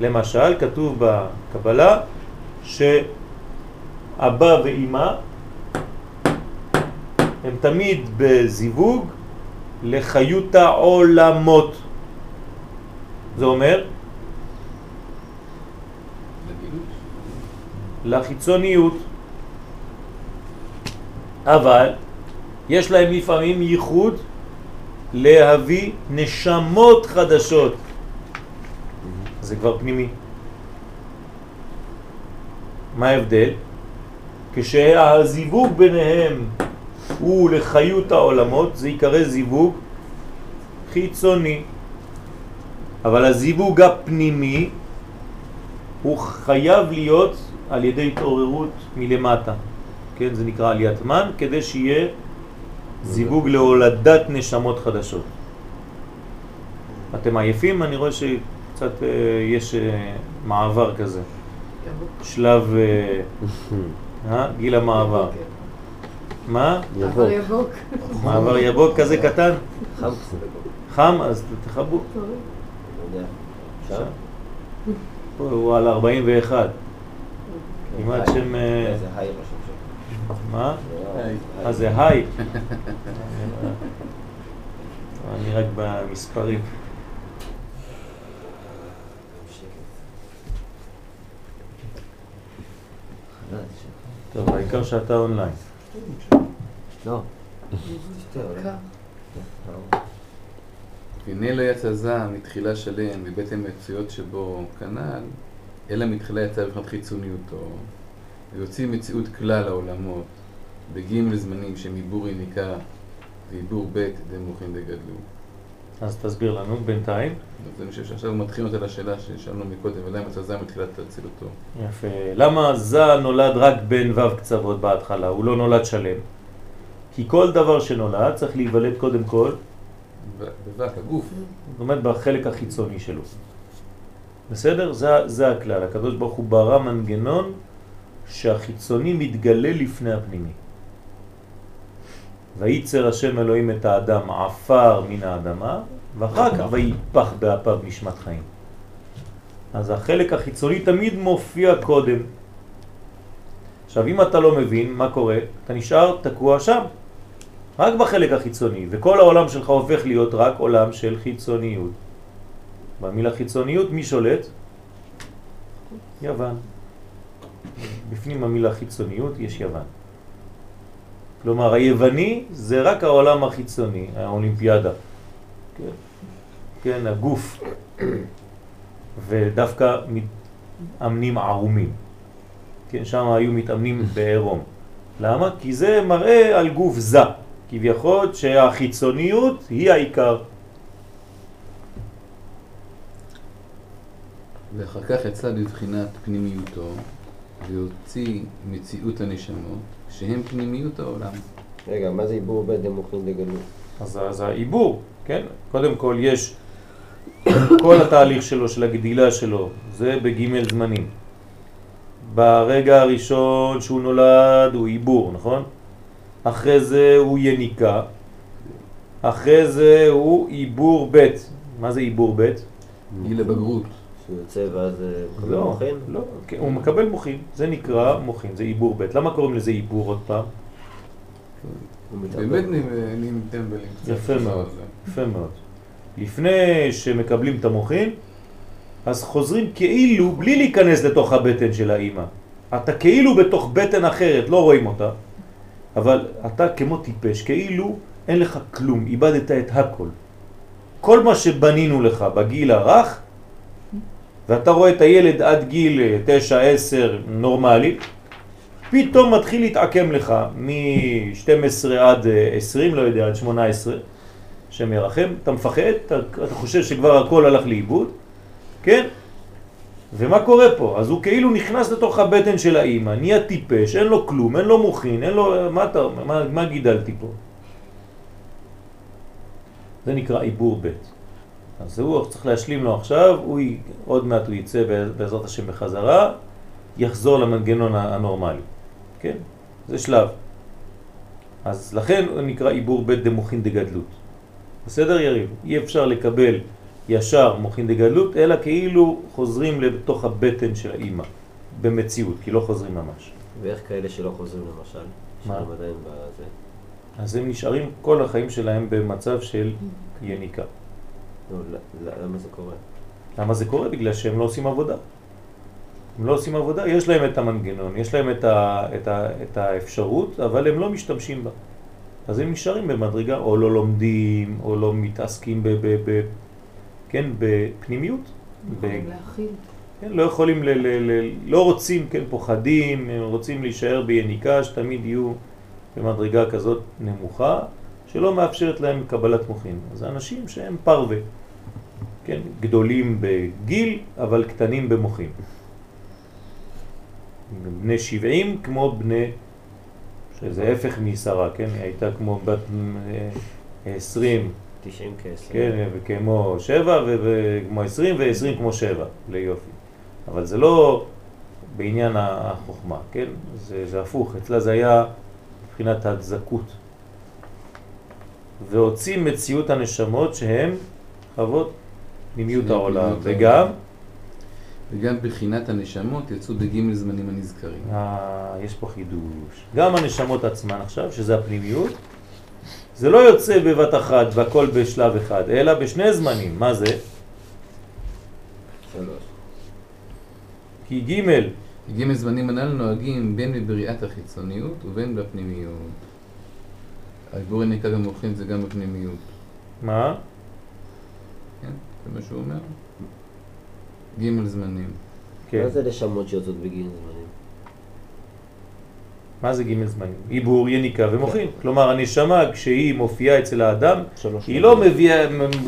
למשל, כתוב בקבלה שאבא ואימא הם תמיד בזיווג לחיות העולמות. זה אומר? לחיצוניות. אבל יש להם לפעמים ייחוד להביא נשמות חדשות. זה כבר פנימי. מה ההבדל? כשהזיווג ביניהם הוא לחיות העולמות, זה יקרא זיווג חיצוני. אבל הזיווג הפנימי הוא חייב להיות על ידי התעוררות מלמטה. כן, זה נקרא עליית מן, כדי שיהיה זיווג להולדת נשמות חדשות. אתם עייפים? אני רואה שקצת אה, יש אה, מעבר כזה. שלב, אה, גיל המעבר. מה? יבוק. מעבר יבוק כזה קטן? חם חם? אז תחבו. פה הוא על 41. כמעט שם... מה. אה, זה היי. אני רק במספרים. טוב, העיקר שאתה אונליין. לא. והנה לא יצא זעם מתחילה שלם מבטן מצויות שבו כנ"ל, אלא מתחילה יצא בבחינת חיצוניותו, ויוציא מציאות כלל העולמות, בג' זמנים שמעיבור יניקה ועיבור ב' דמוכין דגדלו. אז תסביר לנו בינתיים. אז אני חושב שעכשיו מתחילים אותה לשאלה ששאלנו מקודם, ולמה יצא זעם מתחילת אצילותו. יפה. למה זה נולד רק בין ו' קצוות בהתחלה? הוא לא נולד שלם. כי כל דבר שנולד צריך להיוולד קודם כל, בבק, הגוף. זאת אומרת בחלק החיצוני שלו. בסדר? זה, זה הכלל. הקדוש ברוך הוא ברא מנגנון שהחיצוני מתגלה לפני הפנימי. וייצר השם אלוהים את האדם עפר מן האדמה, ואחר כך ויפח באפיו נשמת חיים. אז החלק החיצוני תמיד מופיע קודם. עכשיו, אם אתה לא מבין מה קורה, אתה נשאר תקוע שם, רק בחלק החיצוני, וכל העולם שלך הופך להיות רק עולם של חיצוניות. במילה חיצוניות, מי שולט? יוון. בפנים המילה חיצוניות יש יוון. כלומר, היווני זה רק העולם החיצוני, האולימפיאדה. כן, כן הגוף. ודווקא מתאמנים ערומים. כן, שם היו מתאמנים בעירום. למה? כי זה מראה על גוף זה. כביכול שהחיצוניות היא העיקר. ואחר כך יצא בבחינת פנימיותו, והוציא מציאות הנשמות, שהם פנימיות העולם. רגע, מה זה עיבור בית דמוכין דגלות? אז, אז העיבור, כן? קודם כל יש כל התהליך שלו, של הגדילה שלו, זה בג' זמנים. ברגע הראשון שהוא נולד הוא עיבור, נכון? אחרי זה הוא יניקה, אחרי זה הוא עיבור ב'. מה זה עיבור ב'? גיל הבגרות. שהוא יוצא ואז אה, מקבל לא, מוכין? לא, כן, הוא מקבל מוחין, זה נקרא מוחין, זה עיבור ב'. למה קוראים לזה עיבור עוד פעם? הוא. באמת נהיים טמבלים. יפה מאוד, יפה מאוד. לפני שמקבלים את המוחין, אז חוזרים כאילו בלי להיכנס לתוך הבטן של האימא. אתה כאילו בתוך בטן אחרת, לא רואים אותה, אבל אתה כמו טיפש, כאילו אין לך כלום, איבדת את הכל. כל מה שבנינו לך בגיל הרך, ואתה רואה את הילד עד גיל 9-10 נורמלי, פתאום מתחיל להתעקם לך מ-12 עד 20, לא יודע, עד 18, שם ירחם, אתה מפחד, אתה, אתה חושב שכבר הכל הלך לאיבוד, כן? ומה קורה פה? אז הוא כאילו נכנס לתוך הבטן של האימא, נהיה טיפש, אין לו כלום, אין לו מוכין, אין לו... מה, אתה, מה, מה גידלתי פה? זה נקרא עיבור ב'. אז הוא צריך להשלים לו עכשיו, הוא י... עוד מעט הוא יצא בעזרת השם בחזרה, יחזור למנגנון הנורמלי. כן? זה שלב. אז לכן הוא נקרא עיבור ב' דמוכין דגדלות. בסדר יריב? אי אפשר לקבל ישר מוכין דגדלות, אלא כאילו חוזרים לתוך הבטן של האימא, במציאות, כי לא חוזרים ממש. ואיך כאלה שלא חוזרים למשל? מה? בזה. אז הם נשארים כל החיים שלהם במצב של יניקה. למה זה קורה? למה זה קורה? בגלל שהם לא עושים עבודה. הם לא עושים עבודה, יש להם את המנגנון, יש להם את, ה, את, ה, את האפשרות, אבל הם לא משתמשים בה. אז הם נשארים במדרגה, או לא לומדים, או לא מתעסקים ב, ב, ב, כן, בפנימיות. ב, להכיל. כן, לא יכולים, ל, ל, ל, לא רוצים, כן, פוחדים, הם רוצים להישאר ביניקה, שתמיד יהיו במדרגה כזאת נמוכה, שלא מאפשרת להם קבלת מוחין. אז אנשים שהם פרווה, כן, גדולים בגיל, אבל קטנים במוחין. בני 70 כמו בני, שזה הפך משרה, כן, היא הייתה כמו בת אה, 20, 90 כסף. כן, וכמו 7 וכמו 20 ו-20 כמו 7, ליופי. אבל זה לא בעניין החוכמה, כן? זה, זה הפוך, אצלה זה היה מבחינת הדזקות. והוציא מציאות הנשמות שהן חוות פנימיות העולם, וגם, וגם בחינת הנשמות יצאו בגימל זמנים הנזכרים. אה, יש פה חידוש, גם הנשמות עצמן עכשיו, שזה הפנימיות, זה לא יוצא בבת אחת והכל בשלב אחד, אלא בשני זמנים. מה זה? שלוש. כי ג' גימל זמנים הנ"ל נוהגים בין בבריאת החיצוניות ובין בפנימיות. העיבור הנקה במוחין זה גם בפנימיות, מה? כן? זה מה שהוא אומר. גימל זמנים. כן. מה זה נשמות שיוצאות בגין זמנים? מה זה ג' זמנים? עיבור, יניקה ומוחין. כלומר, הנשמה כשהיא מופיעה אצל האדם. היא לא מביאה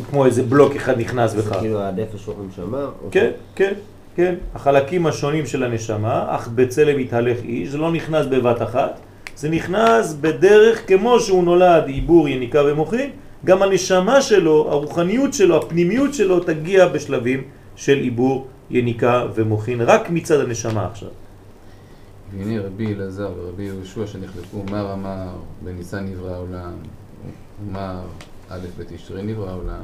כמו איזה בלוק אחד נכנס זה בך. כאילו הנפש רוח נשמה? או כן, כן, כן. החלקים השונים של הנשמה, אך בצלם מתהלך איש, זה לא נכנס בבת אחת, זה נכנס בדרך כמו שהוא נולד, עיבור, יניקה ומוחין, גם הנשמה שלו, הרוחניות שלו, הפנימיות שלו, תגיע בשלבים של עיבור, יניקה ומוחין, רק מצד הנשמה עכשיו. והנה רבי אלעזר ורבי יהושע שנחלקו, מר אמר בניסן נברא העולם, ומר א' בתשרי נברא העולם,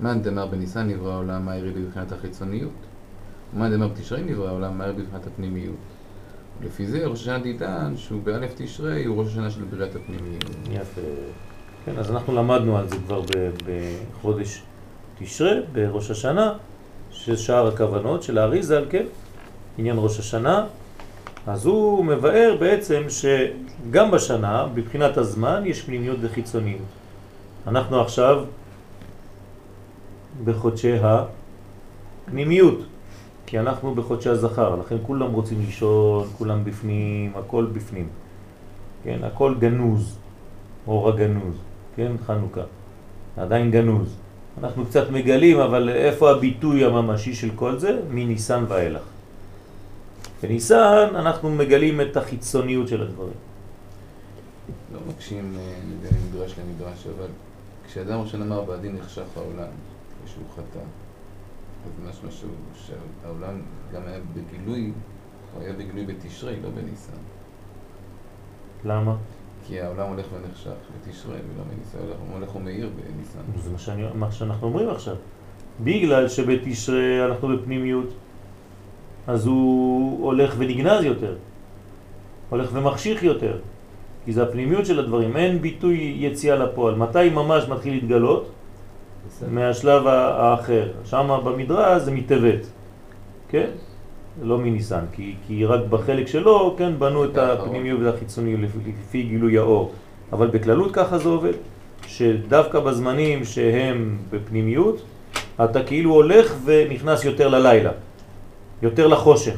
מאן דמר בניסן נברא העולם, מה יריד בבחינת החיצוניות? ומאן דמר בתשרי נברא העולם, מה יריד בבחינת הפנימיות? ולפי זה ראש השנה תטען שהוא באלף תשרי הוא ראש השנה של בריאת הפנימיות. יפה. כן, אז אנחנו למדנו על זה כבר בחודש תשרה, בראש השנה, ששאר הכוונות של האריזל, כן, עניין ראש השנה, אז הוא מבאר בעצם שגם בשנה, בבחינת הזמן, יש פנימיות וחיצוניות. אנחנו עכשיו בחודשי הפנימיות, כי אנחנו בחודשי הזכר, לכן כולם רוצים לישון, כולם בפנים, הכל בפנים. כן, הכל גנוז, אור הגנוז, כן, חנוכה, עדיין גנוז. אנחנו קצת מגלים, אבל איפה הביטוי הממשי של כל זה? מניסן ואילך. בניסן אנחנו מגלים את החיצוניות של הדברים. לא מקשים אה, בין מדרש למדרש, אבל כשאדם ראשון אמר בעדין נחשך העולם, כשהוא חטא, אז משמע שהעולם גם היה בגילוי, הוא היה בגילוי בתשרי, לא בניסן. למה? כי העולם הולך ונחשך בתשרי ולא בניסן, הולך- ומאיר בניסן. זה מה, שאני, מה שאנחנו אומרים עכשיו. בגלל שבתשרה אנחנו בפנימיות, אז הוא הולך ונגנז יותר, הולך ומחשיך יותר, כי זה הפנימיות של הדברים, אין ביטוי יציאה לפועל. מתי ממש מתחיל להתגלות? מהשלב ה- האחר. שם במדרש זה מטבת, כן? לא מניסן, כי, כי רק בחלק שלו, כן, בנו את האחרון. הפנימיות והחיצוניות לפי, לפי גילוי האור. אבל בכללות ככה זה עובד, שדווקא בזמנים שהם בפנימיות, אתה כאילו הולך ונכנס יותר ללילה, יותר לחושך.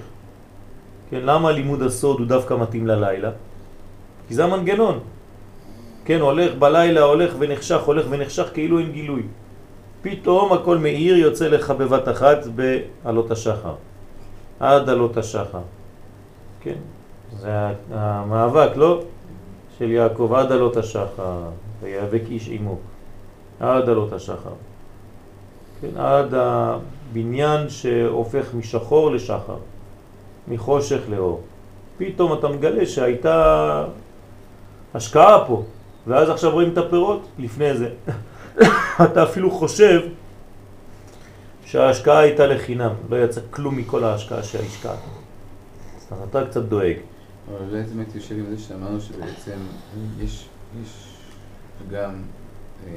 כן, למה לימוד הסוד הוא דווקא מתאים ללילה? כי זה המנגנון. כן, הולך בלילה, הולך ונחשך, הולך ונחשך כאילו אין גילוי. פתאום הכל מאיר יוצא לך בבת אחת בעלות השחר. עד עלות השחר. כן, זה המאבק, לא? של יעקב עד עלות השחר, ויאבק איש עמו. עד עלות השחר. כן, עד הבניין שהופך משחור לשחר, מחושך לאור. פתאום אתה מגלה שהייתה השקעה פה, ואז עכשיו רואים את הפירות לפני זה. אתה אפילו חושב שההשקעה הייתה לחינם, לא יצא כלום מכל ההשקעה שהשקעת. אז אתה קצת דואג. אבל אולי זה באמת יושב עם זה שאמרנו שבעצם יש, יש גם אה,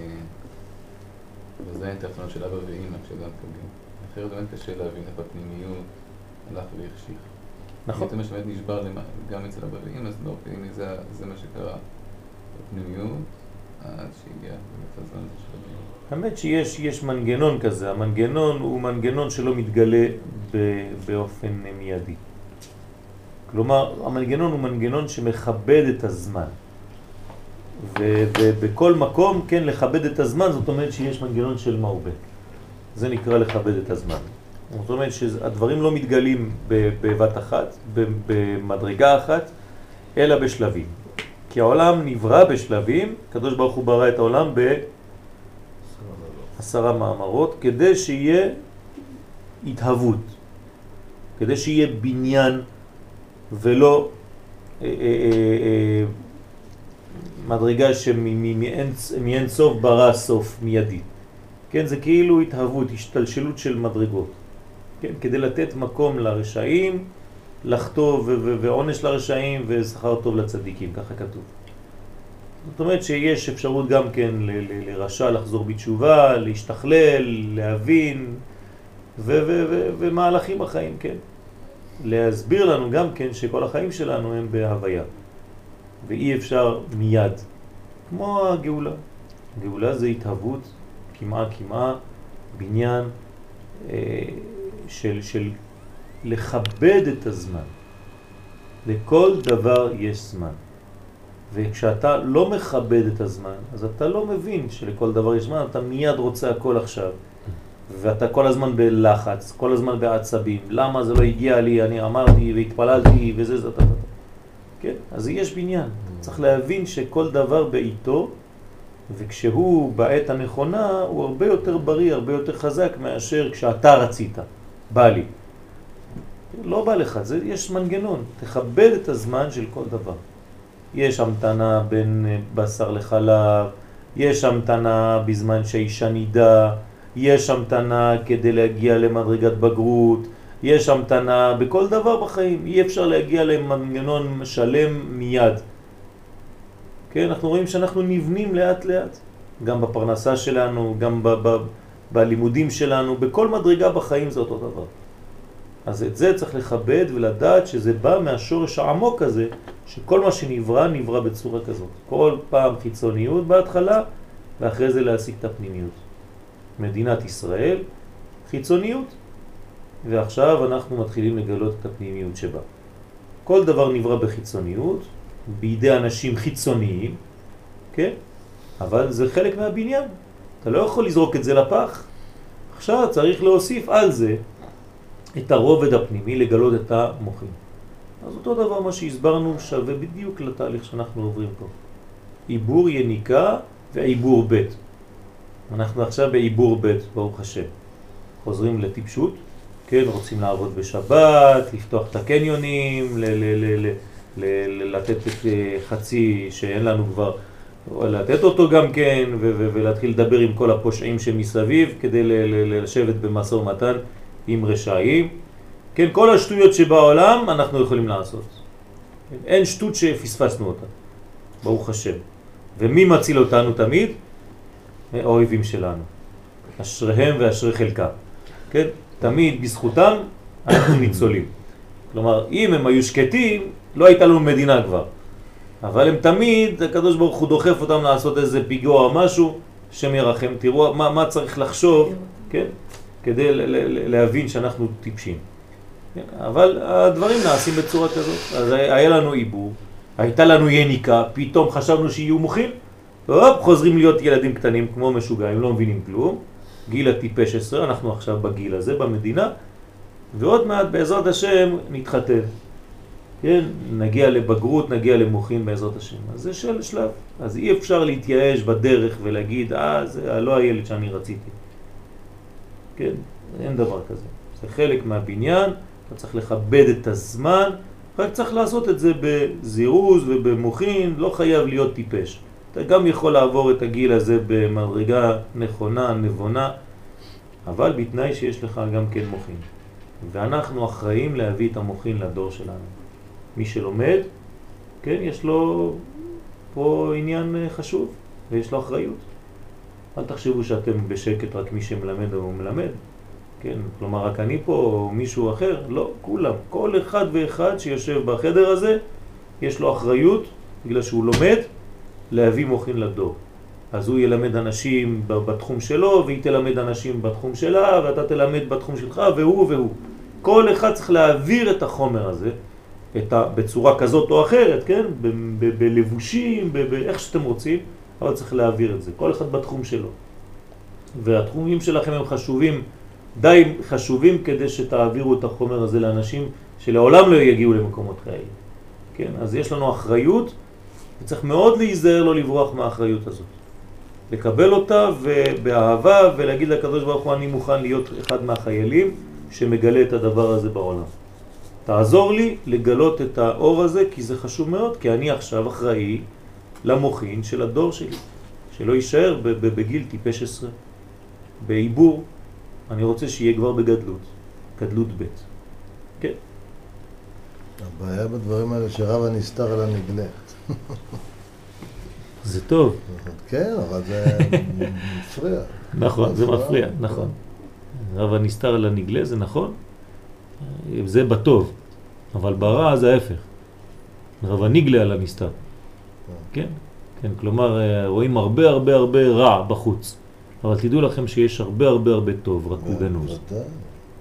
בזין תחתונות של אבא ואימא כשאדם פוגעים. אחרת באמת קשה להבין איך הפנימיות הלך והחשיך. נכון. אומרת שבאמת נשבר גם אצל אבא ואימא, אז לא, הנה זה, זה מה שקרה בפנימיות, האמת שיש יש מנגנון כזה, המנגנון הוא מנגנון שלא מתגלה באופן מיידי. כלומר, המנגנון הוא מנגנון שמכבד את הזמן. ובכל מקום, כן, לכבד את הזמן, זאת אומרת שיש מנגנון של מרבה. זה נקרא לכבד את הזמן. זאת אומרת שהדברים לא מתגלים בבת אחת, במדרגה אחת, אלא בשלבים. כי העולם נברא בשלבים, הקדוש ברוך הוא ברא את העולם ב... עשרה מאמרות, כדי שיהיה התהוות, כדי שיהיה בניין ולא אה, אה, אה, מדרגה שמאין סוף ברא סוף מיידי. כן, זה כאילו התהוות, השתלשלות של מדרגות. כן, כדי לתת מקום לרשעים, ו- ועונש לרשעים ושכר טוב לצדיקים, ככה כתוב. זאת אומרת שיש אפשרות גם כן לרשע לחזור בתשובה, להשתכלל, להבין, ומהלכים בחיים, כן. להסביר לנו גם כן שכל החיים שלנו הם בהוויה, ואי אפשר מיד, כמו הגאולה. גאולה זה התהוות, כמעה כמעה, בניין אה, של, של לכבד את הזמן. לכל דבר יש זמן. וכשאתה לא מכבד את הזמן, אז אתה לא מבין שלכל דבר יש זמן, אתה מיד רוצה הכל עכשיו. ואתה כל הזמן בלחץ, כל הזמן בעצבים. למה זה לא הגיע לי, אני אמרתי והתפללתי וזה זה, זה. כן, אז יש בניין. צריך להבין שכל דבר בעיתו, וכשהוא בעת הנכונה, הוא הרבה יותר בריא, הרבה יותר חזק מאשר כשאתה רצית. בא לי. לא בא לך, זה, יש מנגנון. תכבד את הזמן של כל דבר. יש המתנה בין אה, בשר לחלב, יש המתנה בזמן שהאישה נידה, יש המתנה כדי להגיע למדרגת בגרות, יש המתנה בכל דבר בחיים, אי אפשר להגיע למנגנון שלם מיד. כן, אנחנו רואים שאנחנו נבנים לאט לאט, גם בפרנסה שלנו, גם ב- ב- בלימודים שלנו, בכל מדרגה בחיים זה אותו דבר. אז את זה צריך לכבד ולדעת שזה בא מהשורש העמוק הזה, שכל מה שנברא נברא בצורה כזאת. כל פעם חיצוניות בהתחלה, ואחרי זה להשיג את הפנימיות. מדינת ישראל, חיצוניות, ועכשיו אנחנו מתחילים לגלות את הפנימיות שבה. כל דבר נברא בחיצוניות, בידי אנשים חיצוניים, כן? אבל זה חלק מהבניין. אתה לא יכול לזרוק את זה לפח. עכשיו צריך להוסיף על זה את הרובד הפנימי, לגלות את המוחים. אז אותו דבר מה שהסברנו שווה בדיוק לתהליך שאנחנו עוברים פה. עיבור יניקה ועיבור ב'. אנחנו עכשיו בעיבור ב', ברוך השם. חוזרים לטיפשות, כן, רוצים לעבוד בשבת, לפתוח את הקניונים, ל- ל- ל- ל- לתת את אה, חצי שאין לנו כבר, לתת אותו גם כן, ולהתחיל לדבר עם כל הפושעים שמסביב, כדי לשבת במשא ומתן עם רשעים. כן, כל השטויות שבעולם אנחנו יכולים לעשות. כן, אין שטות שפספסנו אותה, ברוך השם. ומי מציל אותנו תמיד? האויבים שלנו. אשריהם ואשרי חלקם. כן? תמיד בזכותם אנחנו ניצולים. כלומר, אם הם היו שקטים, לא הייתה לנו מדינה כבר. אבל הם תמיד, הקדוש ברוך הוא דוחף אותם לעשות איזה פיגוע או משהו, שם ירחם. תראו מה, מה צריך לחשוב, כן? כדי להבין שאנחנו טיפשים. אבל הדברים נעשים בצורה כזאת. אז היה לנו עיבור, הייתה לנו יניקה, פתאום חשבנו שיהיו מוחים, והופ, חוזרים להיות ילדים קטנים כמו משוגעים, לא מבינים כלום. גיל הטיפש עשרה, אנחנו עכשיו בגיל הזה במדינה, ועוד מעט בעזרת השם נתחתן. כן, נגיע לבגרות, נגיע למוחים בעזרת השם. אז זה של שלב. אז אי אפשר להתייאש בדרך ולהגיד, אה, זה לא הילד שאני רציתי. כן, אין דבר כזה. זה חלק מהבניין, אתה צריך לכבד את הזמן, רק צריך לעשות את זה בזירוז ובמוחין, לא חייב להיות טיפש. אתה גם יכול לעבור את הגיל הזה במדרגה נכונה, נבונה, אבל בתנאי שיש לך גם כן מוכין. ואנחנו אחראים להביא את המוכין לדור שלנו. מי שלומד, כן, יש לו פה עניין אה, חשוב ויש לו אחריות. אל תחשבו שאתם בשקט רק מי שמלמד או מלמד, כן, כלומר רק אני פה או מישהו אחר, לא, כולם, כל אחד ואחד שיושב בחדר הזה, יש לו אחריות, בגלל שהוא לומד, להביא מוכין לדור. אז הוא ילמד אנשים בתחום שלו, והיא תלמד אנשים בתחום שלה, ואתה תלמד בתחום שלך, והוא והוא. כל אחד צריך להעביר את החומר הזה, את ה, בצורה כזאת או אחרת, כן? בלבושים, באיך שאתם רוצים, אבל צריך להעביר את זה, כל אחד בתחום שלו. והתחומים שלכם הם חשובים, די חשובים כדי שתעבירו את החומר הזה לאנשים שלעולם לא יגיעו למקומות כאלה. כן? אז יש לנו אחריות, וצריך מאוד להיזהר לא לברוח מהאחריות הזאת. לקבל אותה ובאהבה ולהגיד לקדוש ברוך הוא אני מוכן להיות אחד מהחיילים שמגלה את הדבר הזה בעולם. תעזור לי לגלות את האור הזה כי זה חשוב מאוד, כי אני עכשיו אחראי למוכין של הדור שלי, שלא יישאר בגיל טיפש עשרה, בעיבור, אני רוצה שיהיה כבר בגדלות, גדלות ב'. כן. הבעיה בדברים האלה שרב הנסתר על הנגלה. זה טוב. כן, אבל זה מפריע. נכון, זה מפריע, נכון. רב הנסתר על הנגלה זה נכון, זה בטוב, אבל ברע זה ההפך. רב הנגלה על הנסתר. כן, כן, כלומר רואים הרבה הרבה הרבה רע בחוץ, אבל תדעו לכם שיש הרבה הרבה הרבה טוב, רק הוא גנוז.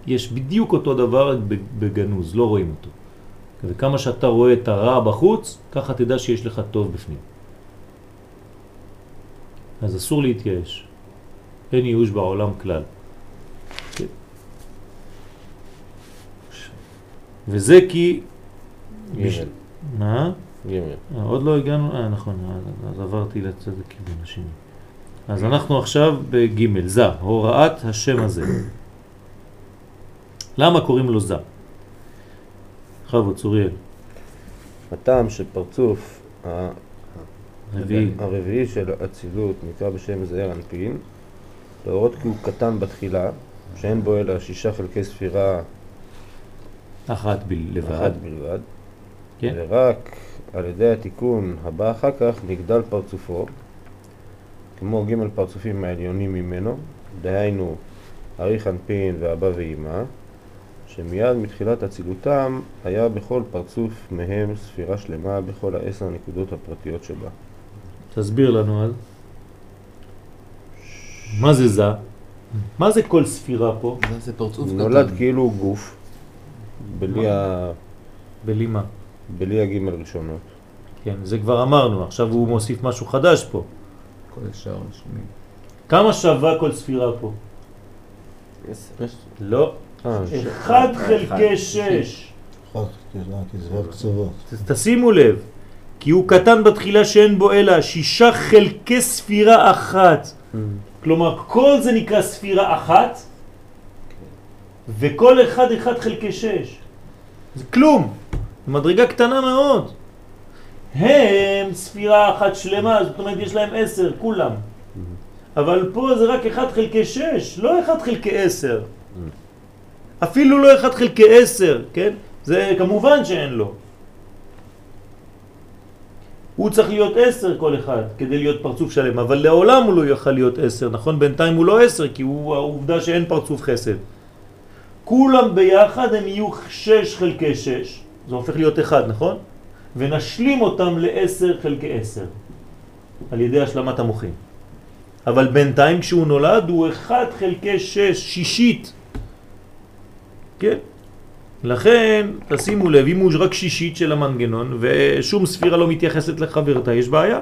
יש בדיוק אותו דבר בגנוז, לא רואים אותו. וכמה שאתה רואה את הרע בחוץ, ככה תדע שיש לך טוב בפנים. אז אסור להתייאש. אין ייאוש בעולם כלל. כן. וזה כי... מה? גימל. אה, עוד לא הגענו, אה נכון, אז עברתי לצד הכיוון השני. אז אנחנו עכשיו בג' זה, הוראת השם הזה. למה קוראים לו זה? בכבוד, צוריאל. הטעם שפרצוף רביעי. הרביעי של האצילות נקרא בשם זעיר אנפין, להורות כי הוא קטן בתחילה, שאין בו אלא שישה חלקי ספירה אחת בלבד. אחת בלבד, כן. ורק על ידי התיקון הבא אחר כך נגדל פרצופו, כמו ג' פרצופים העליונים ממנו, דהיינו אריך אנפין ואבא ואימא, שמיד מתחילת אצילותם היה בכל פרצוף מהם ספירה שלמה בכל העשר נקודות הפרטיות שבה. תסביר לנו אז. מה זה זה? מה זה כל ספירה פה? זה- פרצוף קטן. נולד כאילו גוף, בלי, ה... בלי מה? בלי הגימל ראשונות. כן, זה כבר אמרנו, עכשיו הוא מוסיף משהו חדש פה. כל השאר רשומים. כמה שווה כל ספירה פה? לא. אחד חלקי שש. תשימו לב, כי הוא קטן בתחילה שאין בו אלא שישה חלקי ספירה אחת. כלומר, כל זה נקרא ספירה אחת, וכל אחד אחד חלקי שש. זה כלום. מדרגה קטנה מאוד. הם ספירה אחת שלמה, זאת אומרת יש להם עשר, כולם. אבל פה זה רק אחד חלקי שש, לא אחד חלקי עשר. אפילו לא אחד חלקי עשר, כן? זה כמובן שאין לו. הוא צריך להיות עשר כל אחד כדי להיות פרצוף שלם, אבל לעולם הוא לא יוכל להיות עשר, נכון? בינתיים הוא לא עשר, כי הוא העובדה שאין פרצוף חסד. כולם ביחד הם יהיו שש חלקי שש, זה הופך להיות אחד, נכון? ונשלים אותם לעשר חלקי עשר, על ידי השלמת המוחים. אבל בינתיים כשהוא נולד הוא אחד חלקי שש, שישית. כן? לכן, תשימו לב, אם הוא רק שישית של המנגנון ושום ספירה לא מתייחסת לחברתה, יש בעיה.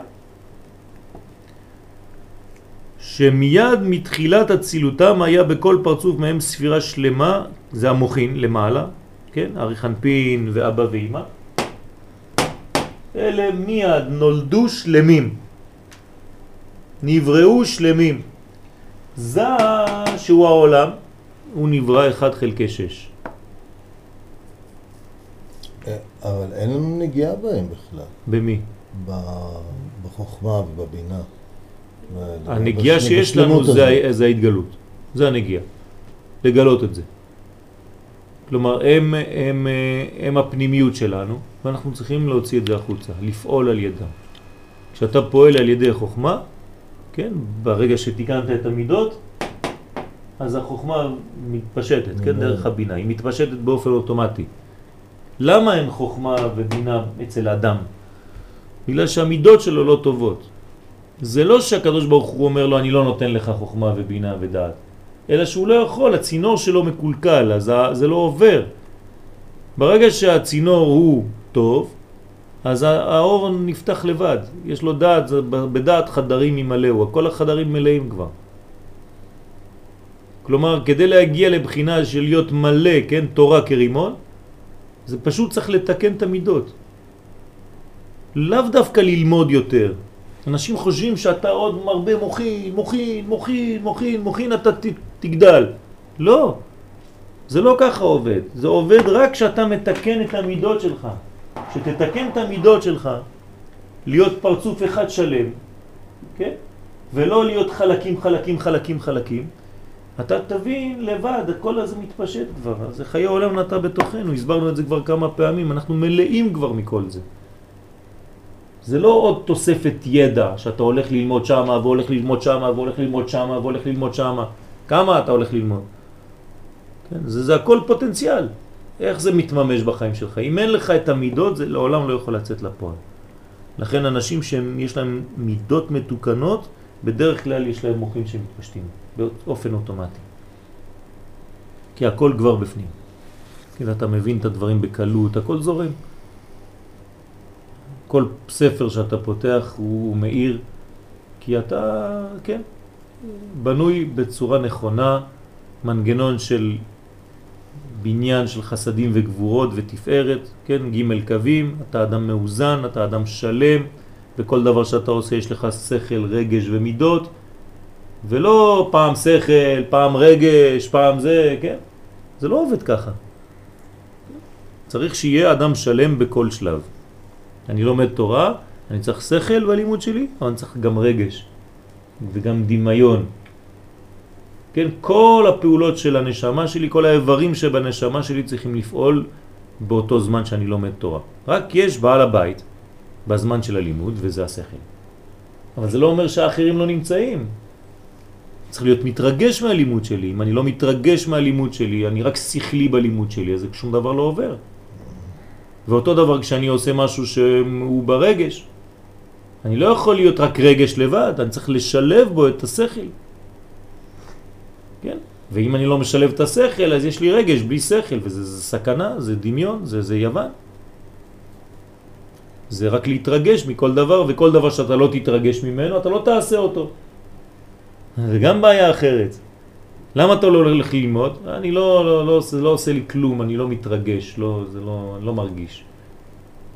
שמיד מתחילת אצילותם היה בכל פרצוף מהם ספירה שלמה, זה המוחין למעלה, כן? אריכנפין ואבא ואמא. אלה מיד נולדו שלמים, נבראו שלמים. זה שהוא העולם, הוא נברא אחד חלקי שש. אה, אבל אין לנו נגיעה בהם בכלל, במי? בחוכמה ובבינה. הנגיעה שיש לנו זה, זה ההתגלות, זה הנגיעה. לגלות את זה. כלומר, הם, הם, הם הפנימיות שלנו, ואנחנו צריכים להוציא את זה החוצה, לפעול על ידם. כשאתה פועל על ידי חוכמה, כן, ברגע שתיקנת את המידות, אז החוכמה מתפשטת, כן, דרך הבינה, היא מתפשטת באופן אוטומטי. למה אין חוכמה ובינה אצל האדם? בגלל שהמידות שלו לא טובות. זה לא שהקדוש ברוך הוא אומר לו, אני לא נותן לך חוכמה ובינה ודעת, אלא שהוא לא יכול, הצינור שלו מקולקל, אז זה לא עובר. ברגע שהצינור הוא טוב, אז האור נפתח לבד, יש לו דעת, בדעת חדרים ימלאו, כל החדרים מלאים כבר. כלומר, כדי להגיע לבחינה של להיות מלא, כן, תורה כרימון, זה פשוט צריך לתקן את המידות. לאו דווקא ללמוד יותר. אנשים חושבים שאתה עוד מרבה מוכין, מוכין, מוכין, מוכין, מוכין, אתה תגדל. לא, זה לא ככה עובד. זה עובד רק כשאתה מתקן את המידות שלך. שתתקן את המידות שלך, להיות פרצוף אחד שלם, כן? ולא להיות חלקים, חלקים, חלקים, חלקים. אתה תבין לבד, הכל הזה מתפשט כבר, זה חיי עולם נטע בתוכנו, הסברנו את זה כבר כמה פעמים, אנחנו מלאים כבר מכל זה. זה לא עוד תוספת ידע שאתה הולך ללמוד שמה והולך ללמוד שמה והולך ללמוד שמה והולך ללמוד שמה. כמה אתה הולך ללמוד? כן, זה, זה הכל פוטנציאל. איך זה מתממש בחיים שלך? אם אין לך את המידות, זה לעולם לא יכול לצאת לפועל. לכן אנשים שיש להם מידות מתוקנות, בדרך כלל יש להם מוחים שמתפשטים באופן אוטומטי. כי הכל כבר בפנים. כי אתה מבין את הדברים בקלות, הכל זורם. כל ספר שאתה פותח הוא מאיר, כי אתה, כן, בנוי בצורה נכונה, מנגנון של בניין של חסדים וגבורות ותפארת, כן, ג' קווים, אתה אדם מאוזן, אתה אדם שלם, וכל דבר שאתה עושה יש לך שכל, רגש ומידות, ולא פעם שכל, פעם רגש, פעם זה, כן? זה לא עובד ככה. צריך שיהיה אדם שלם בכל שלב. אני לומד תורה, אני צריך שכל בלימוד שלי, אבל אני צריך גם רגש וגם דמיון. כן, כל הפעולות של הנשמה שלי, כל האיברים שבנשמה שלי צריכים לפעול באותו זמן שאני לומד תורה. רק יש בעל הבית בזמן של הלימוד, וזה השכל. אבל זה לא אומר שהאחרים לא נמצאים. צריך להיות מתרגש מהלימוד שלי. אם אני לא מתרגש מהלימוד שלי, אני רק שכלי בלימוד שלי, אז שום דבר לא עובר. ואותו דבר כשאני עושה משהו שהוא ברגש, אני לא יכול להיות רק רגש לבד, אני צריך לשלב בו את השכל. כן? ואם אני לא משלב את השכל, אז יש לי רגש בלי שכל, וזה זה סכנה, זה דמיון, זה, זה יוון. זה רק להתרגש מכל דבר, וכל דבר שאתה לא תתרגש ממנו, אתה לא תעשה אותו. זה גם בעיה אחרת. למה אתה לא הולך ללמוד? אני לא, לא, לא, זה לא עושה לי כלום, אני לא מתרגש, לא, זה לא, לא מרגיש.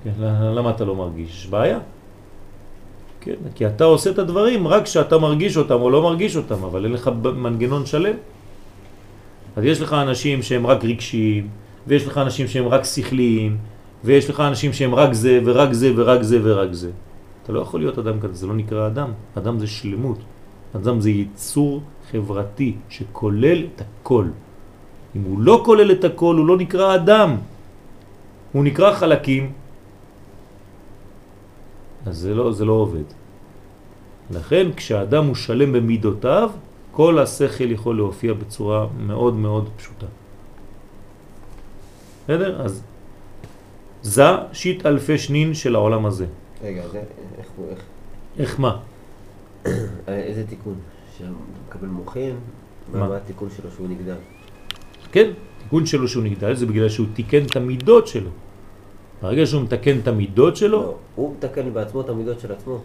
כן, למה אתה לא מרגיש? יש בעיה. כן, כי אתה עושה את הדברים רק כשאתה מרגיש אותם או לא מרגיש אותם, אבל אין לך מנגנון שלם. אז יש לך אנשים שהם רק רגשיים, ויש לך אנשים שהם רק שכליים, ויש לך אנשים שהם רק זה ורק זה ורק זה ורק זה. אתה לא יכול להיות אדם כזה, זה לא נקרא אדם. אדם זה שלמות. אדם זה ייצור חברתי שכולל את הכל. אם הוא לא כולל את הכל, הוא לא נקרא אדם. הוא נקרא חלקים. אז זה לא, זה לא עובד. לכן כשאדם הוא שלם במידותיו, כל השכל יכול להופיע בצורה מאוד מאוד פשוטה. בסדר? אז זה שיט אלפי שנין של העולם הזה. רגע, זה, איך הוא, איך? איך מה? איזה תיקון? שהוא מקבל מוחין? מה? מה התיקון שלו שהוא נגדל? כן, תיקון שלו שהוא נגדל זה בגלל שהוא תיקן את המידות שלו. ברגע שהוא מתקן את המידות שלו... לא, הוא מתקן בעצמו את המידות של עצמו.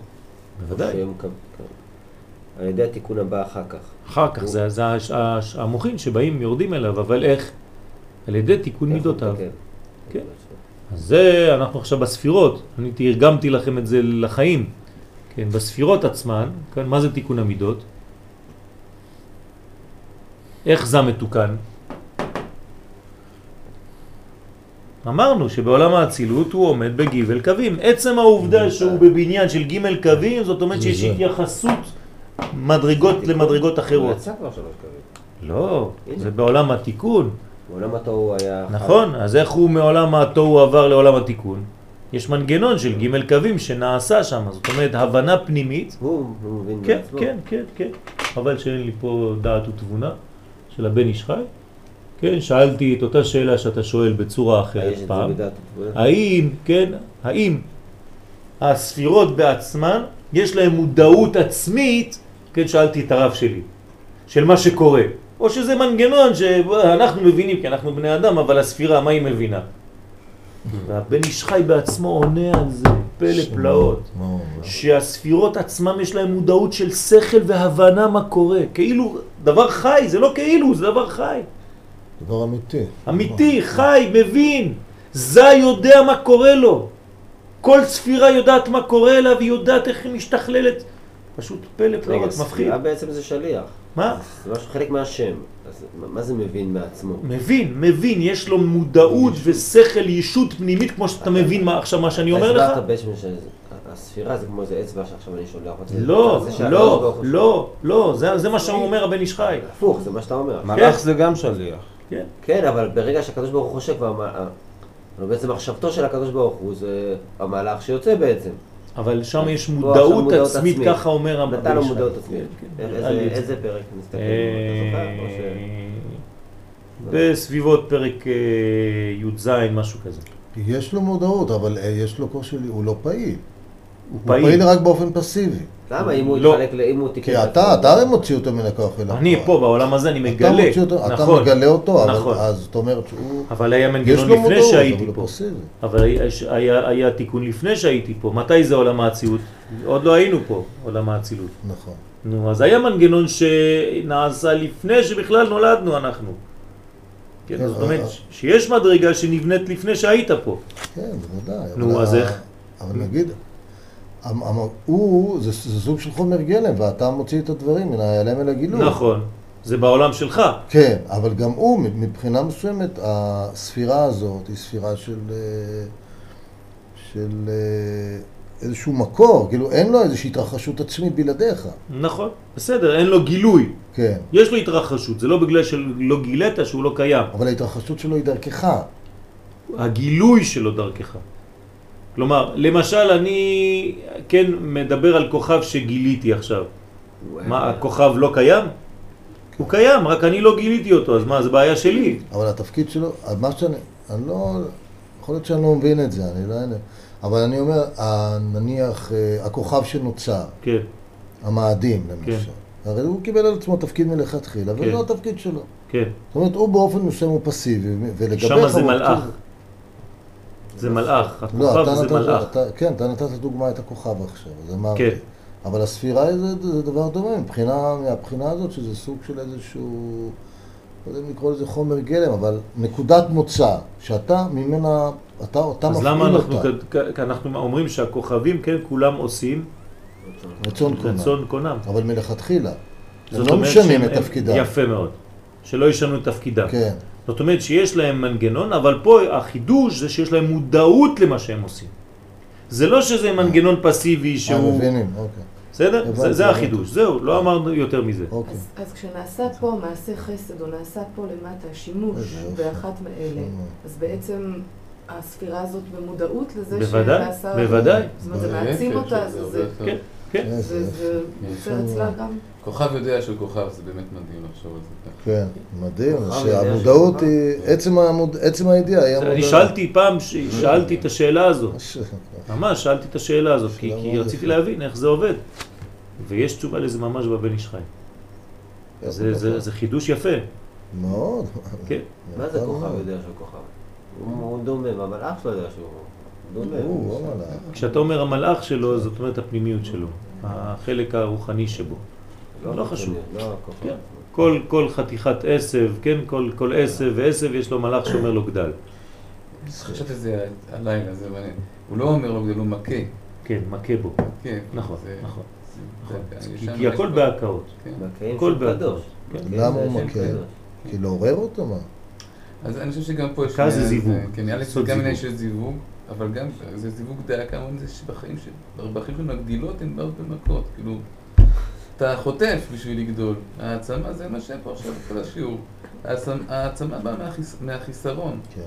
בוודאי. על ידי התיקון הבא אחר כך. אחר כך, זה, זה המוחין שבאים, יורדים אליו, אבל איך? על ידי תיקון מידותיו. כן. אז זה, אנחנו עכשיו בספירות, אני תרגמתי לכם את זה לחיים. כן, בספירות עצמן, כן, מה זה תיקון המידות? איך זה מתוקן? אמרנו שבעולם האצילות הוא עומד בגיבל קווים. עצם העובדה שהוא בבניין של גימל קווים, זאת אומרת שיש התייחסות מדרגות למדרגות אחרות. הוא יצא כבר שלוש קווים. לא. זה בעולם התיקון. בעולם התוהו היה... נכון, אז איך הוא מעולם התוהו עבר לעולם התיקון? יש מנגנון של ג' קווים שנעשה שם, זאת אומרת הבנה פנימית. הוא, מבין כן, בעצמו. כן, כן, כן. חבל שאין לי פה דעת ותבונה של הבן איש חי. כן, שאלתי את אותה שאלה שאתה שואל בצורה אחרת פעם. האם, כן, האם הספירות בעצמן, יש להן מודעות עצמית, כן, שאלתי את הרב שלי, של מה שקורה. או שזה מנגנון שאנחנו מבינים, כי אנחנו בני אדם, אבל הספירה, מה היא מבינה? והבן איש חי בעצמו עונה על זה, פלא פלאות. שהספירות עצמם יש להם מודעות של שכל והבנה מה קורה. כאילו, דבר חי, זה לא כאילו, זה דבר חי. דבר אמיתי. אמיתי, חי, מבין. זה יודע מה קורה לו. כל ספירה יודעת מה קורה לה והיא יודעת איך היא משתכללת. פשוט פלא פלאות, מפחיד. ספירה בעצם זה שליח. מה? זה משהו חלק מהשם. אז מה- זה מבין מעצמו? מבין, מבין, יש לו מודעות ושכל, ישות פנימית, כמו שאתה מבין מה עכשיו מה שאני אומר לך? הסברת בעצם שהספירה זה כמו איזה אצבע שעכשיו אני שולח אותה. לא, לא, לא, לא, זה זה מה שהוא אומר הבן איש חי. הפוך, זה מה שאתה אומר. מלאך זה גם שליח. כן. כן, אבל ברגע שהקדוש ברוך הוא חושב, אבל בעצם מחשבתו של הקדוש ברוך הוא זה המהלך שיוצא בעצם. אבל שם יש מודעות עצמית. ככה אומר הבן נתן לו. מודעות עצמית. כן, כן, איזה- פרק נסתכל? אתה זוכר? או ש- בסביבות פרק אה, י"ז, משהו כזה. יש לו מודעות, אבל אה, יש לו קושי, הוא לא פעיל. הוא פעיל פעיל. רק באופן פסיבי. למה אם הוא לא. יתחלק, ל- אם הוא תיקן... כי את אתה? אתה הרי מוציא אותו מן הכוח אל אני הפועל. פה בעולם הזה, אני אתה מגלה. מוציא אותו, אתה נכון. מגלה אותו, אבל נכון. אז זאת אומרת שהוא... אבל היה מנגנון לפני שהייתי אבל פה. אבל היה- תיקון לפני שהייתי פה. מתי זה עולם האצילות? עוד לא היינו פה, עולם האצילות. נכון. נו, אז היה מנגנון שנעשה לפני שבכלל נולדנו אנחנו. כן, כן, זאת אומרת. שיש מדרגה שנבנית לפני שהיית פה. כן, בוודאי. נו, אז איך? אבל נגיד, הוא, זה זה סוג של חומר גלם, ואתה מוציא את הדברים מן ההיעלם אל הגילוי. נכון, זה בעולם שלך. כן, אבל גם הוא, מבחינה מסוימת, הספירה הזאת היא ספירה של, אה, של אה, איזשהו מקור, כאילו אין לו איזושהי התרחשות עצמית בלעדיך. נכון, בסדר, אין לו גילוי. כן, יש לו התרחשות, זה לא בגלל שלא גילית שהוא לא קיים. אבל ההתרחשות שלו היא דרכך. הגילוי שלו דרכך. כלומר, למשל אני כן מדבר על כוכב שגיליתי עכשיו. מה, הכוכב לא קיים? הוא קיים, רק אני לא גיליתי אותו, אז מה, זה בעיה שלי. אבל התפקיד שלו, מה שאני, אני לא, יכול להיות שאני לא מבין את זה, אני לא יודע, אבל אני אומר, נניח אה, הכוכב שנוצר, כן, המאדים למשל, הרי הוא קיבל על עצמו תפקיד מלכתחילה, כן. וזה התפקיד שלו. כן. זאת אומרת, הוא באופן מסוים הוא פסיבי, ולגביך שם זה מלאך. זה מלאך, לא, הכוכב אתה זה מלאך. אתה, כן, אתה נתת דוגמה את הכוכב עכשיו, אז אמרתי. כן. אבל הספירה זה, זה דבר דומה, מבחינה, מהבחינה הזאת שזה סוג של איזשהו, לא יודע אם לקרוא לזה חומר גלם, אבל נקודת מוצא, שאתה ממנה, אתה אותה אז מפעיל למה אנחנו, אותה, כ- כ- אנחנו אומרים שהכוכבים, כן, כולם עושים רצון קונה. רצון קונם. אבל מלכתחילה. הם לא משנים את תפקידם. יפה מאוד. שלא ישנו את תפקידם. כן, זאת אומרת שיש להם מנגנון, אבל פה החידוש זה שיש להם מודעות למה שהם עושים. זה לא שזה מנגנון פסיבי אה, שהוא... מבינים, אוקיי. בסדר? זה-. החידוש. זהו, לא אמרנו יותר מזה. אוקיי. אז, אז כשנעשה פה מעשה חסד או נעשה פה למטה שימוש. באחת מאלה. אז בעצם הספירה הזאת במודעות לזה בוודאי, שנעשה... בוודאי. זאת אומרת, זה מעצים אותה, זה, יותר- כן, זה, אצלה. גם... כוכב יודע שהוא כוכב, זה באמת מדהים לחשוב על זה ככה. כן, מדהים, שהמודעות. היא, עצם הידיעה היא המודעות. אני שאלתי פעם, שאלתי את השאלה הזאת. ממש, שאלתי את השאלה הזאת, כי, רציתי. להבין איך זה עובד. ויש תשובה לזה ממש בבן איש חי. זה, זה, זה חידוש יפה, מאוד. כן. מה זה נכון כוכב. יודע שהוא כוכב? הוא הוא דומם, אבל אח שלו יודע שהוא הוא, הוא המלאך. כשאתה אומר המלאך שלו, זאת אומרת הפנימיות שלו, החלק הרוחני שבו. לא חשוב. לא הכוכב. כן. כל, כל חתיכת עשב, כן, כל, כל עשב ועשב יש לו מלאך שאומר לו גדל. חשבתי על זה הלילה, זה מעניין. הוא לא אומר לו, זה לא מכה. כן, מכה בו. כן, נכון, נכון. נכון. כי, הכל בהקאות. כן. הכל בהקאות. קדוש. כן. למה הוא מכה? כי לעורר אותו מה? אז אני חושב שגם פה יש... מכה זה זיווג. כן, נראה לי גם עניין. של זיווג, אבל גם זה זיווג דעה כמובן זה שבחיים של... בחיים שלנו הגדילות הן באות במכות, כאילו... אתה חוטף בשביל לגדול. העצמה זה מה שפה עכשיו כל השיעור. העצמ- העצמה באה מהחיס- מהחיסרון. כן.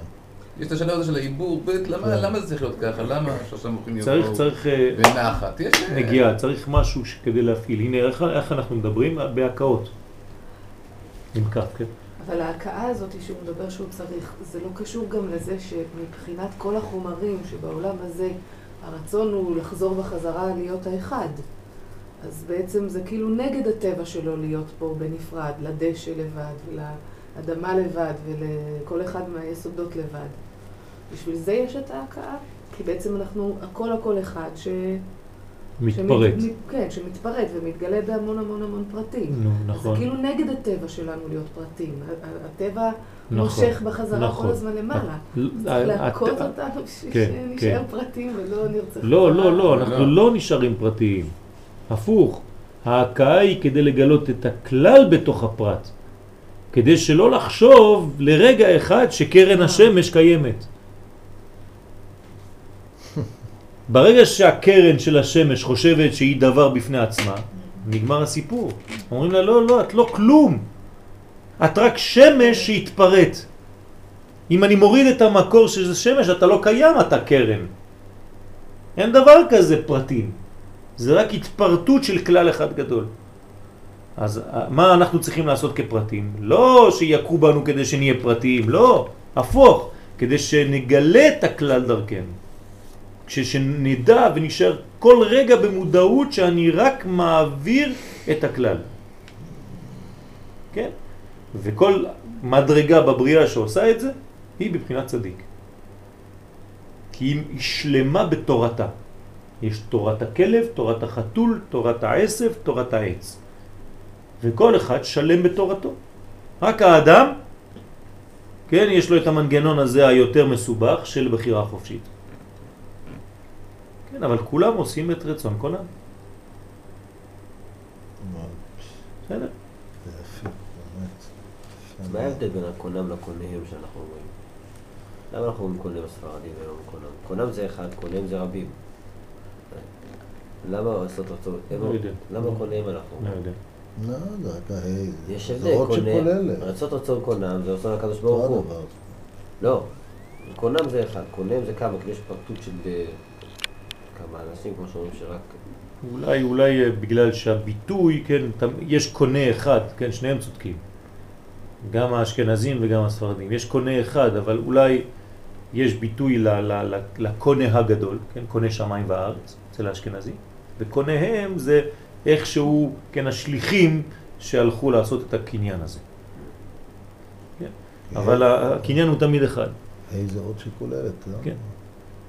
יש את השלב הזה של העיבור, למה כן. למה זה צריך להיות ככה? למה שלושה מוחים צריך, יבואו צריך אה, בנחת? יש... נגיעה, צריך משהו כדי להפעיל. הנה, איך, איך אנחנו מדברים? בהקאות. עם כף, כן? אבל ההכאה הזאת שהוא מדבר שהוא צריך, זה לא קשור גם לזה שמבחינת כל החומרים שבעולם הזה, הרצון הוא לחזור בחזרה להיות האחד. אז בעצם זה כאילו נגד הטבע שלו להיות פה בנפרד, לדשא לבד, ולאדמה לבד, ולכל אחד מהיסודות לבד. בשביל זה יש את ההכאה, כי בעצם אנחנו הכל הכל אחד ש... מתפרץ. שמת, כן, שמתפרט ומתגלה בהמון המון המון פרטים. נו, נכון. זה כאילו נגד הטבע שלנו להיות פרטים. הטבע נכון, מושך בחזרה נכון. כל הזמן למעלה. צריך להכות אותנו בשביל כן, שנשאר כן. פרטים ולא נרצה. לא. לא, לא, אנחנו לא. לא נשארים פרטיים. הפוך, ההכאה היא כדי לגלות את הכלל בתוך הפרט. כדי שלא לחשוב לרגע אחד שקרן השמש קיימת. ברגע שהקרן של השמש חושבת שהיא דבר בפני עצמה, נגמר הסיפור. אומרים לה, לא, לא, את לא כלום. את רק שמש שהתפרט. אם אני מוריד את המקור שזה שמש, אתה לא קיים, אתה קרן. אין דבר כזה פרטים. זה רק התפרטות של כלל אחד גדול. אז אה, מה אנחנו צריכים לעשות כפרטים? לא שיכו בנו כדי שנהיה פרטיים, לא, הפוך, כדי שנגלה את הכלל דרכנו. כשנדע ונשאר כל רגע במודעות שאני רק מעביר את הכלל. כן? וכל מדרגה בבריאה שעושה את זה, היא בבחינת צדיק. כי היא שלמה בתורתה. יש תורת הכלב, תורת החתול, תורת העשב, תורת העץ. וכל אחד שלם בתורתו. רק האדם, כן, יש לו את המנגנון הזה היותר מסובך של בחירה חופשית. כן, אבל כולם עושים את רצון קונם. בסדר? מה. ההבדל בין הקונם לקונהם שאנחנו אומרים? למה אנחנו אומרים קונם הספרדים ולא קונם? קונם זה אחד, קונם זה רבים. למה לעשות אותו? לא. למה קונם אנחנו לא אומרים? יודע. לא, זה רק ההי. יש הבדל, קונה, שכוללת. רצות רצון קונם זה רצון הקדוש ברוך הוא. לא, קונם זה אחד, קונם זה כמה, כי יש פרטות של אה, כמה אנשים, כמו שאומרים שרק... אולי, אולי אה, בגלל שהביטוי, כן, יש קונה אחד, כן, שניהם צודקים. גם האשכנזים וגם הספרדים. יש קונה אחד, אבל אולי יש ביטוי ל- ל- ל- לקונה הגדול, כן, קונה שמיים וארץ, אצל האשכנזים, וקוניהם זה איכשהו, כן, השליחים שהלכו לעשות את הקניין הזה. כן. אבל הקניין הוא תמיד אחד. ה' זה אות שכוללת, לא? כן.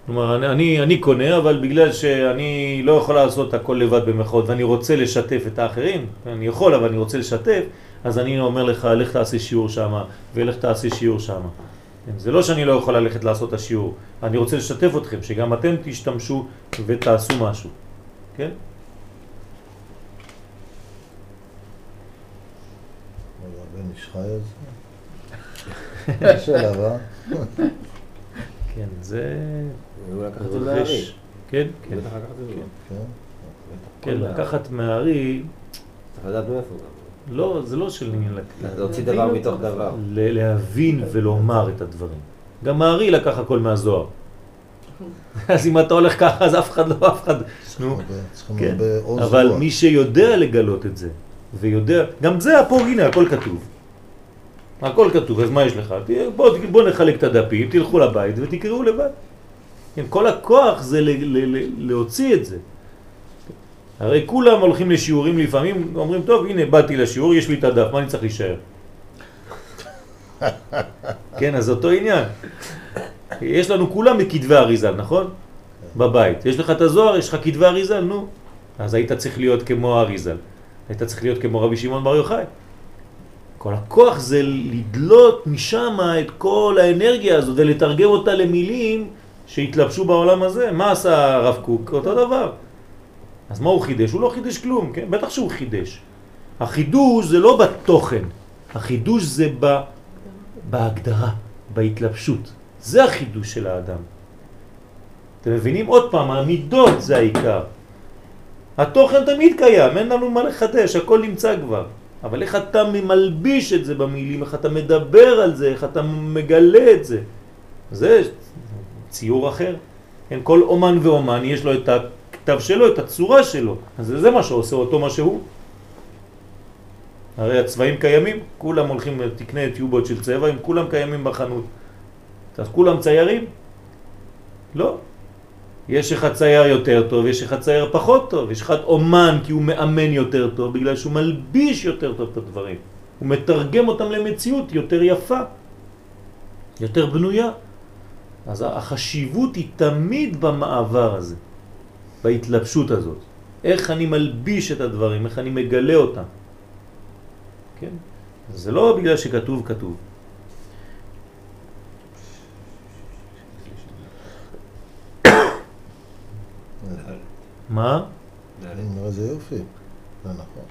כלומר, אני, אני, אני קונה, אבל בגלל שאני לא יכול לעשות הכל לבד במחאות ואני רוצה לשתף את האחרים, אני יכול, אבל אני רוצה לשתף, אז אני אומר לך, לך תעשה שיעור שם, ולך תעשה שיעור שם. כן, זה לא שאני לא יכול ללכת לעשות את השיעור, אני רוצה לשתף אתכם, שגם אתם תשתמשו ותעשו משהו, כן? הבן איש חי על זה? יש עליו, אה? כן, זה הוא לקח את זה מהארי. כן, כן, בטח לקח את זה ממנו. כן. כן, לקחת מהארי, צריך לדעת מאיפה גם. לא, זה לא של עניין לקחת. להוציא דבר מתוך. דבר. להבין ולומר את הדברים. גם הארי לקח הכל מהזוהר. אז אם אתה הולך ככה, אז אף אחד לא, אף אחד... נו, כן. אבל. מי שיודע לגלות את זה, ויודע, גם זה פה, הנה, הכל כתוב. הכל כתוב, אז מה יש לך? בוא, בוא נחלק את הדפים, תלכו לבית ותקראו לבד. כן, כל הכוח זה ל- ל- ל- להוציא את זה. הרי כולם הולכים לשיעורים לפעמים, אומרים, טוב, הנה, באתי לשיעור, יש לי את הדף, מה אני צריך להישאר? כן, אז אותו עניין. יש לנו כולם בכתבי אריזל, נכון? בבית. יש לך את הזוהר, יש לך כתבי אריזל, נו. אז היית צריך להיות כמו אריזל. היית צריך להיות כמו רבי שמעון בר יוחאי. כל הכוח זה לדלות משם את כל האנרגיה הזאת ולתרגם אותה למילים שהתלבשו בעולם הזה. מה עשה הרב קוק? אותו דבר. אז מה הוא חידש? הוא לא חידש כלום, כן? בטח שהוא חידש. החידוש זה לא בתוכן, החידוש זה ב... בהגדרה, בהתלבשות. זה החידוש של האדם. אתם מבינים? עוד פעם, המידות זה העיקר. התוכן תמיד קיים, אין לנו מה לחדש, הכל נמצא כבר. אבל איך אתה מלביש את זה במילים, איך אתה מדבר על זה, איך אתה מגלה את זה. זה ציור אחר. כן, כל אומן ואומן יש לו את הכתב שלו, את הצורה שלו. אז זה מה שעושה אותו מה שהוא. הרי הצבעים קיימים, כולם הולכים, תקנה טיובות של צבע, הם כולם קיימים בחנות. אז כולם ציירים? לא. יש אחד צייר יותר טוב, יש אחד צייר פחות טוב, יש אחד אומן כי הוא מאמן יותר טוב, בגלל שהוא מלביש יותר טוב את הדברים. הוא מתרגם אותם למציאות יותר יפה, יותר בנויה. אז החשיבות היא תמיד במעבר הזה, בהתלבשות הזאת. איך אני מלביש את הדברים, איך אני מגלה אותם. כן? זה לא בגלל שכתוב כתוב. מה? איזה יופי. זה נכון.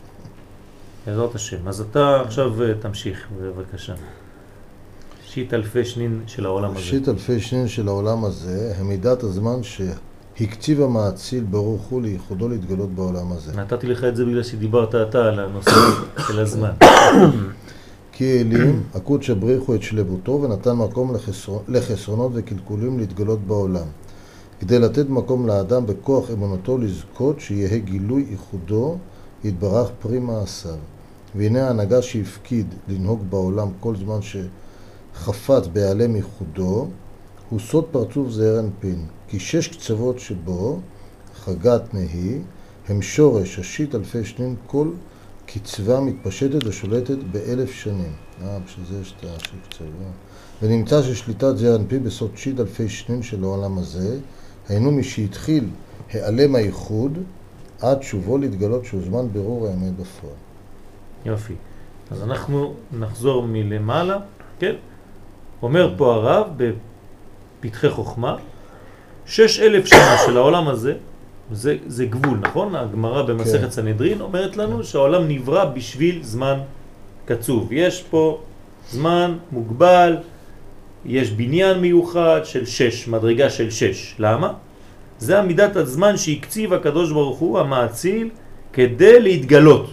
בעזרת השם. אז אתה עכשיו אה, תמשיך, בבקשה. שיט אלפי שנין של העולם הזה. ראשית אלפי שנין של העולם הזה, הם מידת הזמן שהקציב המאציל ברוך הוא לייחודו להתגלות בעולם הזה. נתתי לך את זה בגלל שדיברת אתה על הנושא של הזמן. כי אלים, הקודש הבריחו את שלבותו ונתן מקום לחסר- לחסרונות וקלקולים להתגלות בעולם. כדי לתת מקום לאדם בכוח אמונתו לזכות שיהיה גילוי ייחודו יתברך פרי מעשיו. והנה ההנהגה שהפקיד לנהוג בעולם כל זמן שחפץ בהיעלם ייחודו, הוא סוד פרצוף זעיר אנפין, כי שש קצוות שבו, חגת נהי, הם שורש השיט אלפי שנים כל קצבה מתפשטת ושולטת באלף שנים. אה, בשביל זה יש את השש קצוות. ונמצא ששליטת זעיר אנפין בסוד שיט אלפי שנים של העולם הזה, היינו משהתחיל העלם הייחוד עד שובו להתגלות שהוזמן בירור האמת בפועל. יופי. אז אנחנו נחזור מלמעלה, כן? אומר פה הרב בפתחי חוכמה, שש אלף שנה של העולם הזה, זה, זה גבול, נכון? הגמרא במסכת כן. סנהדרין אומרת לנו שהעולם נברא בשביל זמן קצוב. יש פה זמן מוגבל, יש בניין מיוחד של שש, מדרגה של שש. למה? זה עמידת הזמן שהקציב הקדוש ברוך הוא, המאציל, כדי להתגלות.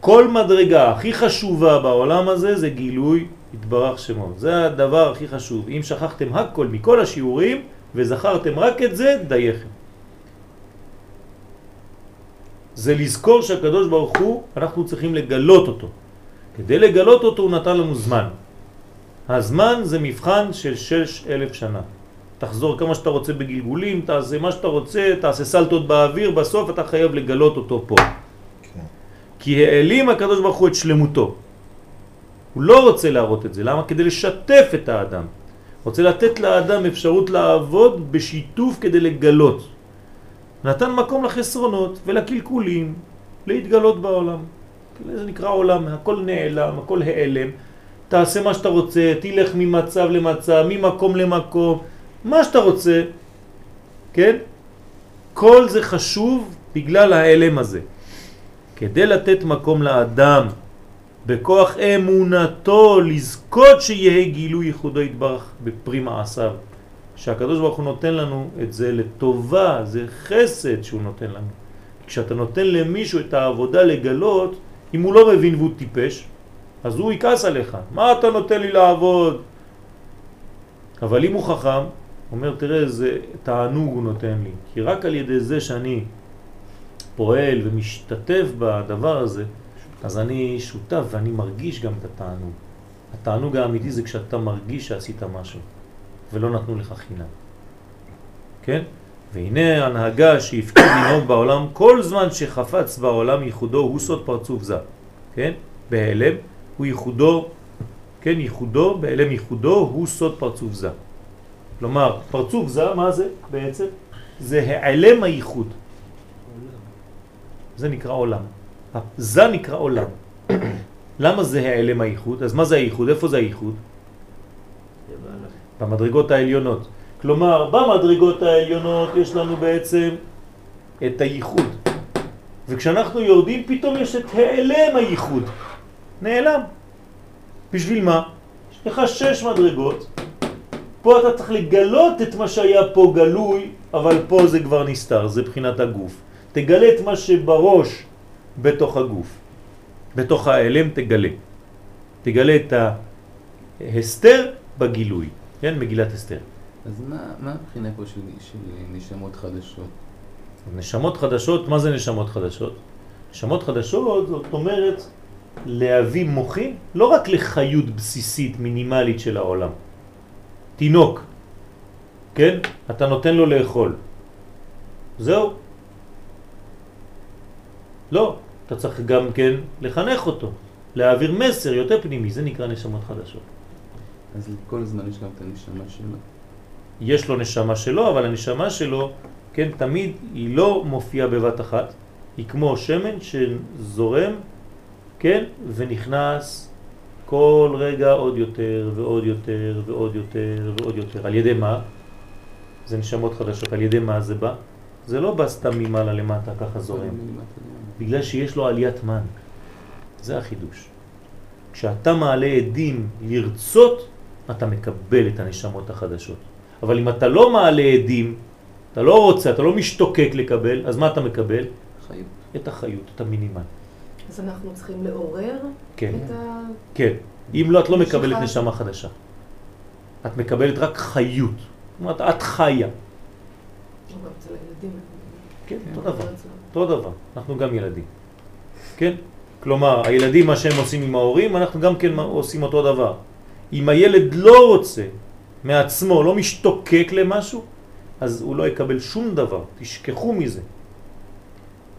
כל מדרגה הכי חשובה בעולם הזה זה גילוי התברך שמו. זה הדבר הכי חשוב. אם שכחתם הכל מכל השיעורים וזכרתם רק את זה, דייכם. זה לזכור שהקדוש ברוך הוא, אנחנו צריכים לגלות אותו. כדי לגלות אותו הוא נתן לנו זמן. הזמן זה מבחן של שש אלף שנה. תחזור כמה שאתה רוצה בגלגולים, תעשה מה שאתה רוצה, תעשה סלטות באוויר, בסוף אתה חייב לגלות אותו פה. כן. כי העלים הקדוש ברוך הוא את שלמותו. הוא לא רוצה להראות את זה. למה? כדי לשתף את האדם. רוצה לתת לאדם אפשרות לעבוד בשיתוף כדי לגלות. נתן מקום לחסרונות ולקלקולים להתגלות בעולם. זה נקרא עולם, הכל נעלם, הכל העלם. תעשה מה שאתה רוצה, תלך ממצב למצב, ממקום למקום, מה שאתה רוצה, כן? כל זה חשוב בגלל העלם הזה. כדי לתת מקום לאדם בכוח אמונתו לזכות שיהיה גילוי ייחודו יתברך בפרי מעשיו. שהקדוש ברוך הוא נותן לנו את זה לטובה, זה חסד שהוא נותן לנו. כשאתה נותן למישהו את העבודה לגלות, אם הוא לא מבין והוא טיפש, אז הוא יכעס עליך. מה אתה נותן לי לעבוד? אבל אם הוא חכם, אומר תראה איזה תענוג הוא נותן לי. כי רק על ידי זה שאני פועל ומשתתף בדבר הזה, אז אני שותף ואני מרגיש גם את התענוג. התענוג האמיתי זה כשאתה מרגיש שעשית משהו, ולא נתנו לך חינם. כן? והנה הנהגה שהפקיד לנהוג בעולם, כל זמן שחפץ בעולם ייחודו הוא סוד פרצוף זה. כן? בהיעלם הוא ייחודו, כן? ייחודו, בהיעלם ייחודו הוא סוד פרצוף זה. כלומר, פרצוף זה, מה זה בעצם? זה העלם הייחוד. זה נקרא עולם. זה נקרא עולם. למה זה העלם הייחוד? אז מה זה הייחוד? איפה זה הייחוד? במדרגות העליונות. כלומר, במדרגות העליונות יש לנו בעצם את הייחוד. וכשאנחנו יורדים פתאום יש את העלם הייחוד. נעלם. בשביל מה? יש לך שש מדרגות, פה אתה צריך לגלות את מה שהיה פה גלוי, אבל פה זה כבר נסתר, זה בחינת הגוף. תגלה את מה שבראש בתוך הגוף. בתוך האלם תגלה. תגלה את ההסתר בגילוי, כן? מגילת הסתר. אז מה, מה הבחינה פה של, של נשמות חדשות? נשמות חדשות, מה זה נשמות חדשות? נשמות חדשות זאת אומרת להביא מוחים לא רק לחיות בסיסית מינימלית של העולם. תינוק, כן? אתה נותן לו לאכול. זהו. לא, אתה צריך גם כן לחנך אותו, להעביר מסר יותר פנימי, זה נקרא נשמות חדשות. אז לכל זמן יש גם את הנשמה שלו. יש לו נשמה שלו, אבל הנשמה שלו, כן, תמיד היא לא מופיעה בבת אחת, היא כמו שמן שזורם, כן, ונכנס כל רגע עוד יותר ועוד יותר ועוד יותר ועוד יותר. על ידי מה? זה נשמות חדשות. על ידי מה זה בא? זה לא בא סתם ממעלה למטה, ככה זורם. בגלל שיש לו עליית מן. זה החידוש. כשאתה מעלה עדים לרצות, אתה מקבל את הנשמות החדשות. אבל אם אתה לא מעלה עדים, אתה לא רוצה, אתה לא משתוקק לקבל, אז מה אתה מקבל? חיות. את החיות, את המינימל. אז אנחנו צריכים לעורר כן. את ה... כן. אם לא, את לא מקבלת נשמה. נשמה חדשה. את מקבלת רק חיות. זאת אומרת, את חיה. הילדים. כן, כן. אותו דבר. אותו דבר. אנחנו גם ילדים. כן? כלומר, הילדים, מה שהם עושים עם ההורים, אנחנו גם כן עושים אותו דבר. אם הילד לא רוצה מעצמו, לא משתוקק למשהו, אז הוא לא יקבל שום דבר. תשכחו מזה.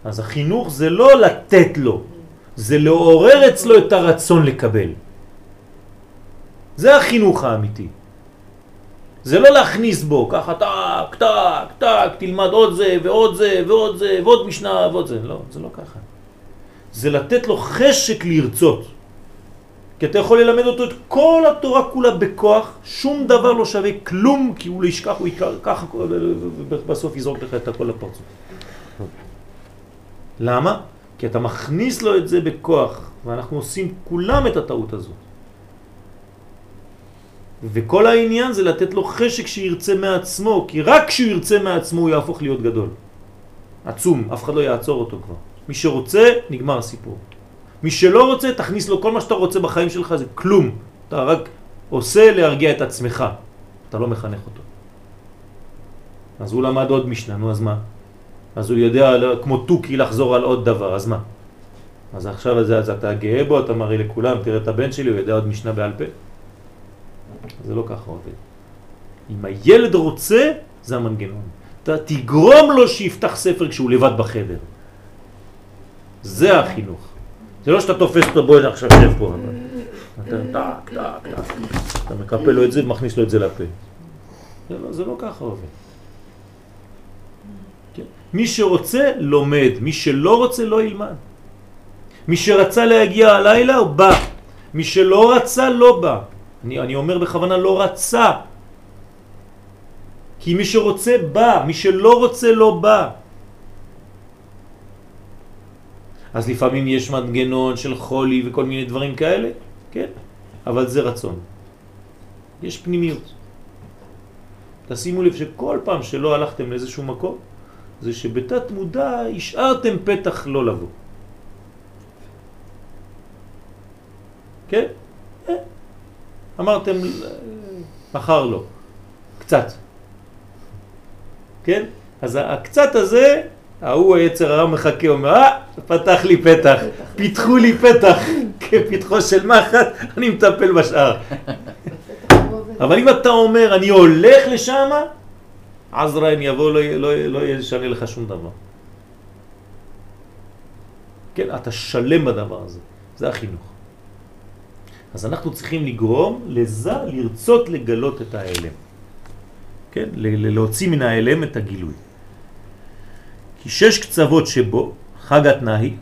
אז החינוך זה לא לתת לו, זה לעורר אצלו את הרצון לקבל. זה החינוך האמיתי. זה לא להכניס בו, ככה טק, טק, טק, תלמד עוד זה ועוד זה ועוד זה ועוד משנה ועוד זה. לא, זה לא ככה. זה לתת לו חשק לרצות. כי אתה יכול ללמד אותו את כל התורה כולה בכוח, שום דבר לא שווה כלום, כי הוא לא ישכח, הוא ככה, ובסוף יזרוק לך את הכל לפרצוף. למה? כי אתה מכניס לו את זה בכוח, ואנחנו עושים כולם את הטעות הזאת. וכל העניין זה לתת לו חשק שירצה מעצמו, כי רק כשהוא ירצה מעצמו הוא יהפוך להיות גדול. עצום, אף אחד לא יעצור אותו כבר. מי שרוצה, נגמר הסיפור. מי שלא רוצה, תכניס לו כל מה שאתה רוצה בחיים שלך, זה כלום. אתה רק עושה להרגיע את עצמך, אתה לא מחנך אותו. אז הוא למד עוד משנה, נו אז מה? אז הוא יודע לא- כמו תוכי לחזור על עוד דבר, אז מה? אז עכשיו אז, אז אתה גאה בו, אתה מראה לכולם, תראה את הבן שלי, הוא יודע עוד משנה בעל פה. זה לא ככה עובד. אם הילד רוצה, זה המנגנון. אתה תגרום לו שיפתח ספר כשהוא לבד בחדר. זה החינוך. זה לא שאתה תופס אותו, בואי עכשיו שב פה. אתה טק, טק, טק. אתה מקפל לו את זה ומכניס לו את זה לפה. זה לא, זה לא ככה עובד. כן? מי שרוצה, לומד. מי שלא רוצה, לא ילמד. מי שרצה להגיע הלילה, הוא בא. מי שלא רצה, לא בא. אני, אני אומר בכוונה לא רצה. כי מי שרוצה בא, מי שלא רוצה לא בא. אז לפעמים יש מנגנון של חולי וכל מיני דברים כאלה, כן, אבל זה רצון. יש פנימיות. תשימו לב שכל פעם שלא הלכתם לאיזשהו מקום, זה שבתת מודע השארתם פתח לא לבוא. כן? אה. אמרתם, מחר לא. קצת. כן? אז הקצת הזה, ההוא היצר הרע מחכה, אומר, אה, פתח לי פתח, פיתחו לי פתח, כפתחו של מחט, אני מטפל בשאר. אבל אם אתה אומר, אני הולך לשם, עזרן יבוא, לא, לא, לא ישנה לך שום דבר. כן, אתה שלם בדבר הזה, זה החינוך. אז אנחנו צריכים לגרום לזה לרצות לגלות את האלם. כן? להוציא מן האלם את הגילוי. שש קצוות שבו, חגת נהי,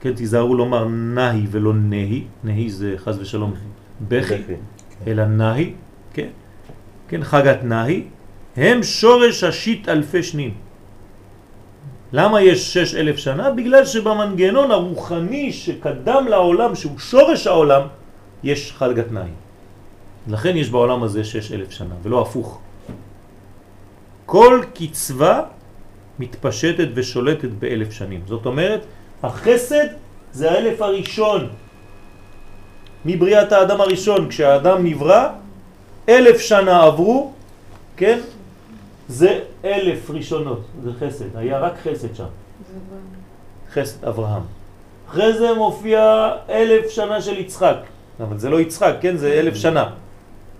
כן, תיזהרו לומר נהי ולא נהי, נהי זה חז ושלום בכי, אלא נהי, כן, כן, חגת נהי, הם שורש השיט אלפי שנים. למה יש שש אלף שנה? בגלל שבמנגנון הרוחני שקדם לעולם, שהוא שורש העולם, יש חגת נהי. לכן יש בעולם הזה שש אלף שנה, ולא הפוך. כל קצבה מתפשטת ושולטת באלף שנים. זאת אומרת, החסד זה האלף הראשון. מבריאת האדם הראשון, כשהאדם נברא, אלף שנה עברו, כן? זה אלף ראשונות, זה חסד, היה רק חסד שם. חסד אברהם. אחרי זה מופיע אלף שנה של יצחק, אבל זה לא יצחק, כן? זה אלף שנה.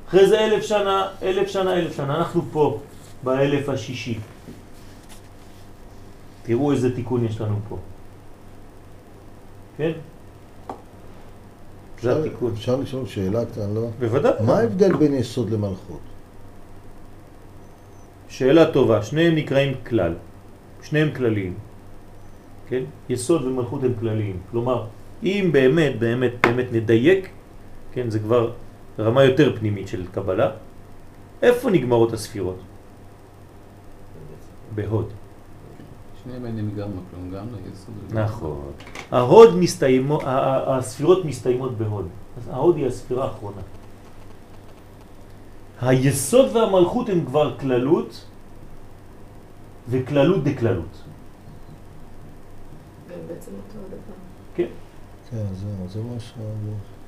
אחרי זה אלף שנה, אלף שנה, אלף שנה. אנחנו פה, באלף השישי. תראו איזה תיקון יש לנו פה. כן? זה התיקון. אפשר לשאול שאלה קטנה, לא? בוודאי. מה ההבדל בין יסוד למלכות? שאלה טובה, שניהם נקראים כלל, שניהם כלליים, כן? יסוד ומלכות הם כלליים, כלומר, אם באמת, באמת, באמת נדייק, כן, זה כבר רמה יותר פנימית של קבלה, איפה נגמרות הספירות? בהוד. שניהם אינם גם מקום, גם ליסוד. וגם- נכון. ההוד מסתיימו, הספירות מסתיימות בהוד. אז ההוד היא הספירה האחרונה. היסוד והמלכות הם כבר כללות וכללות דקללות. והם בעצם אותו הדבר. כן. כן, זהו, זה מה ש...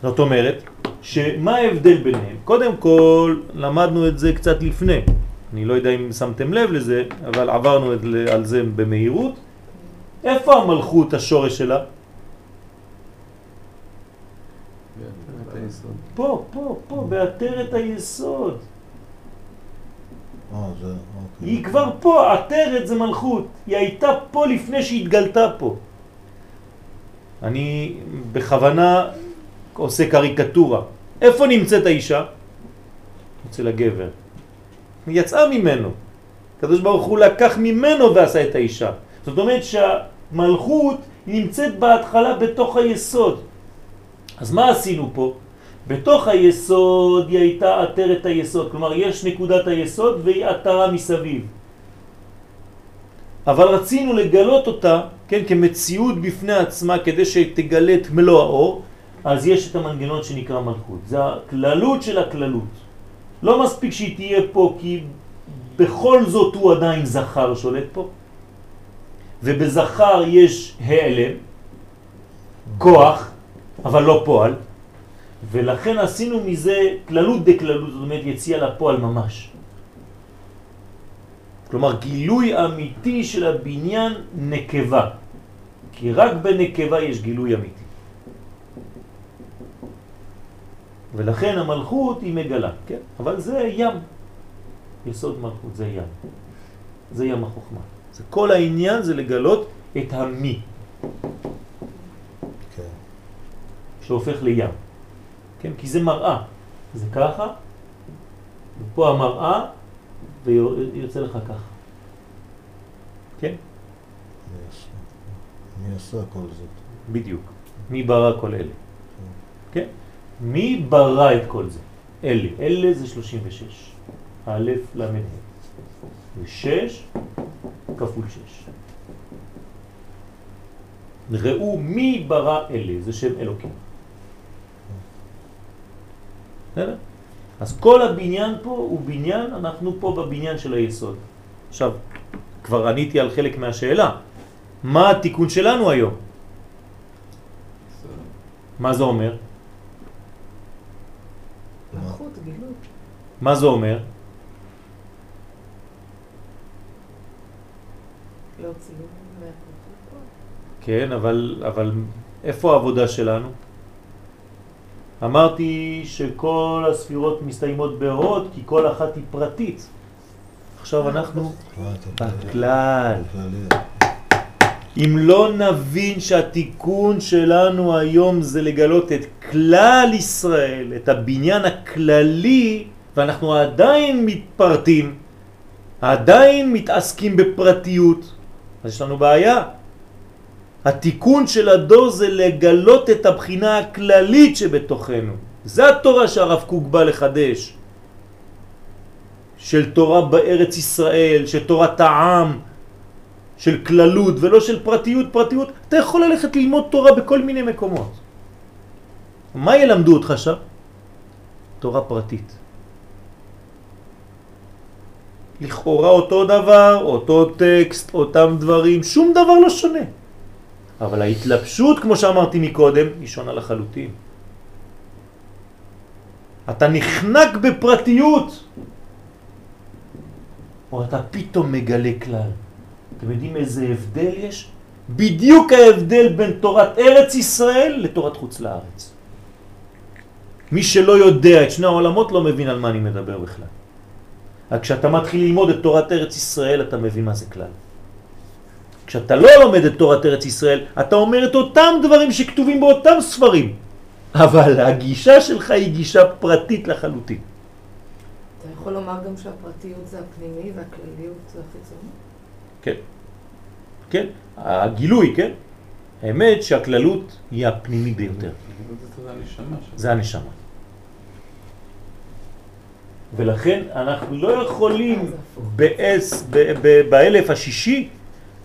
זאת אומרת, שמה ההבדל ביניהם? קודם כל, למדנו את זה קצת לפני. אני לא יודע אם שמתם לב לזה, אבל עברנו את, על זה במהירות. איפה המלכות, השורש שלה? פה, פה, פה, בעטרת היסוד. אה. אוקיי. היא כבר פה, עטרת זה מלכות. היא הייתה פה לפני שהתגלתה פה. אני בכוונה עושה קריקטורה. איפה נמצאת האישה? אצל הגבר. יצאה ממנו. הקדוש ברוך הוא לקח ממנו ועשה את האישה. זאת אומרת שהמלכות נמצאת בהתחלה בתוך היסוד. אז מה עשינו פה? בתוך היסוד היא הייתה עטרת היסוד, כלומר יש נקודת היסוד והיא עטרה מסביב. אבל רצינו לגלות אותה, כן, כמציאות בפני עצמה כדי שתגלה את מלוא האור, אז יש את המנגנון שנקרא מלכות. זה הכללות של הכללות. לא מספיק שהיא תהיה פה כי בכל זאת הוא עדיין זכר שולט פה, ובזכר יש העלם, כוח, אבל לא פועל, ולכן עשינו מזה כללות דקללות, זאת אומרת יציאה לפועל ממש. כלומר גילוי אמיתי של הבניין נקבה, כי רק בנקבה יש גילוי אמיתי. ולכן המלכות היא מגלה, כן? אבל זה ים. יסוד מלכות זה ים. זה ים החוכמה. זה כל העניין זה לגלות את המי, כן. שהופך לים. כן? כי זה מראה. זה ככה, ופה המראה, ויוצא לך ככה. כן? מי עשה? כל זאת? בדיוק. מי ברא כל אלה? כן? מי ברא את כל זה? אלה. אלה זה 36. א' ל'. זה 6 כפול 6. ראו מי ברא אלה, זה שם אלוקים. בסדר? אז כל הבניין פה הוא בניין, אנחנו פה בבניין של היסוד. עכשיו, כבר עניתי על חלק מהשאלה. מה התיקון שלנו היום? מה זה אומר? מה זה אומר? כן, אבל, אבל איפה העבודה שלנו? אמרתי שכל הספירות מסתיימות בהוד כי כל אחת היא פרטית. עכשיו אנחנו אה, בכלל. אם לא נבין שהתיקון שלנו היום זה לגלות את כלל ישראל, את הבניין הכללי, ואנחנו עדיין מתפרטים, עדיין מתעסקים בפרטיות, אז יש לנו בעיה. התיקון של הדור זה לגלות את הבחינה הכללית שבתוכנו. זה התורה שהרב קוק בא לחדש. של תורה בארץ ישראל, של תורת העם, של כללות ולא של פרטיות, פרטיות, אתה יכול ללכת ללמוד תורה בכל מיני מקומות. מה ילמדו אותך שם? תורה פרטית. לכאורה אותו דבר, אותו טקסט, אותם דברים, שום דבר לא שונה. אבל ההתלבשות, כמו שאמרתי מקודם, היא שונה לחלוטין. אתה נחנק בפרטיות, או אתה פתאום מגלה כלל. אתם יודעים איזה הבדל יש? בדיוק ההבדל בין תורת ארץ ישראל לתורת חוץ לארץ. מי שלא יודע את שני העולמות לא מבין על מה אני מדבר בכלל. רק כשאתה מתחיל ללמוד את תורת ארץ ישראל אתה מבין מה זה כלל. כשאתה לא לומד את תורת ארץ ישראל אתה אומר את אותם דברים שכתובים באותם ספרים אבל הגישה שלך היא גישה פרטית לחלוטין. אתה יכול לומר גם שהפרטיות זה הפנימי והכלליות זה החיצוני? כן. כן, הגילוי, כן? האמת שהכללות היא הפנימי ביותר. זה הנשמה. ולכן אנחנו לא יכולים באלף השישי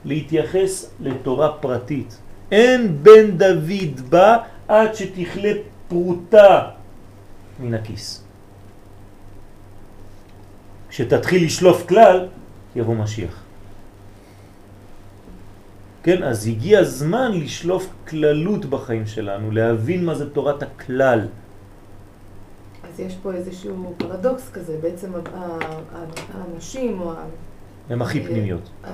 להתייחס לתורה פרטית. אין בן דוד בא עד שתכלה פרוטה מן הכיס. כשתתחיל לשלוף כלל, יבוא משיח. כן, אז הגיע הזמן לשלוף כללות בחיים שלנו, להבין מה זה תורת הכלל. אז יש פה איזשהו פרדוקס כזה, בעצם האנשים או הם הכי פנימיות. ה-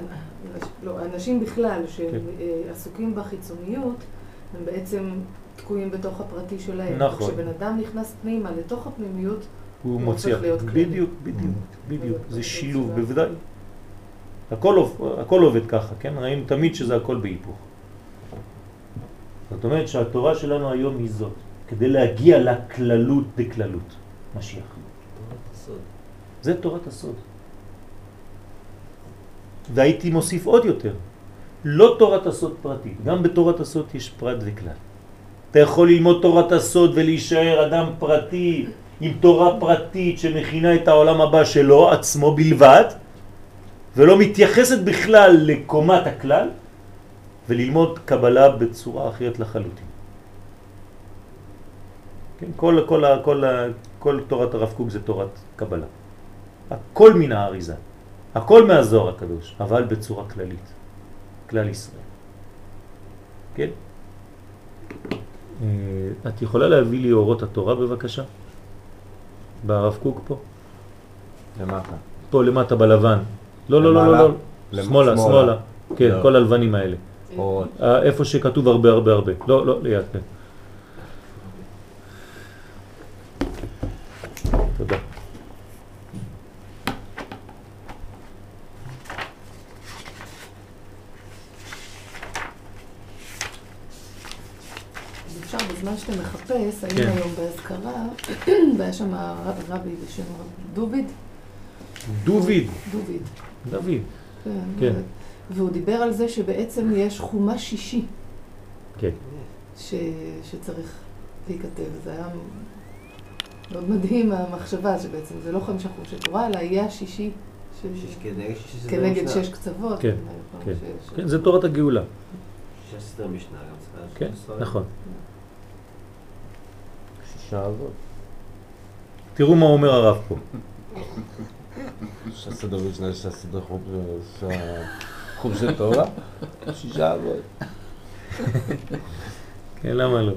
לא, האנשים בכלל שהם כן. אה, בחיצוניות, הם בעצם תקועים בתוך הפרטי שלהם. נכון. כשבן אדם נכנס פנימה לתוך הפנימיות, הוא הוא מוציא. בדיוק, בדיוק, בדיוק, זה שילוב. בוודאי. הכל, הכל עובד ככה, כן? ראינו תמיד שזה הכל בהיפוך. זאת אומרת שהתורה שלנו היום היא זאת, כדי להגיע לכללות דקללות, משיח. הסוד. זה תורת הסוד. והייתי מוסיף עוד יותר, לא תורת הסוד פרטית, גם בתורת הסוד יש פרט וכלל. אתה יכול ללמוד תורת הסוד ולהישאר אדם פרטי עם תורה פרטית שמכינה את העולם הבא שלו, עצמו בלבד, ולא מתייחסת בכלל לקומת הכלל, וללמוד קבלה בצורה אחרת לחלוטין. כן, כל, כל, כל, כל תורת הרב קוק זה תורת קבלה. הכל מן האריזה, הכל מהזוהר הקדוש, אבל בצורה כללית, כלל ישראל. כן? אה, את יכולה להביא לי אורות התורה בבקשה? ברב קוק פה? למטה. פה למטה בלבן. לא, לא, לא, לא? לא. שמאלה, שמאלה. כן, לא. כל הלבנים האלה. אה, איפה שכתוב הרבה הרבה הרבה. לא, לא, ליד, כן. תודה. אפשר בזמן שאתה מחפש, היינו כן. היום באזכרה, והיה שם רב- רבי בשם רב דוביד. דוביד. דוביד, דוד. כן. כן. והוא דיבר על זה שבעצם יש חומש שישי כן. ש... שצריך להיכתב. זה היה מאוד מדהים המחשבה שבעצם זה לא חמישה חומשי תורה, אלא יהיה השישי ש... שש כנגד שש סדרי כנגד משנה. שש קצוות. כן, כן. כן, זה תורת הגאולה. שש משנה גם צריך כן. נכון. שישה אבות. תראו מה אומר הרב פה. שהסדר משנה, שהסדר חוב, חוב של תורה, שישה אבות. כן, למה לא?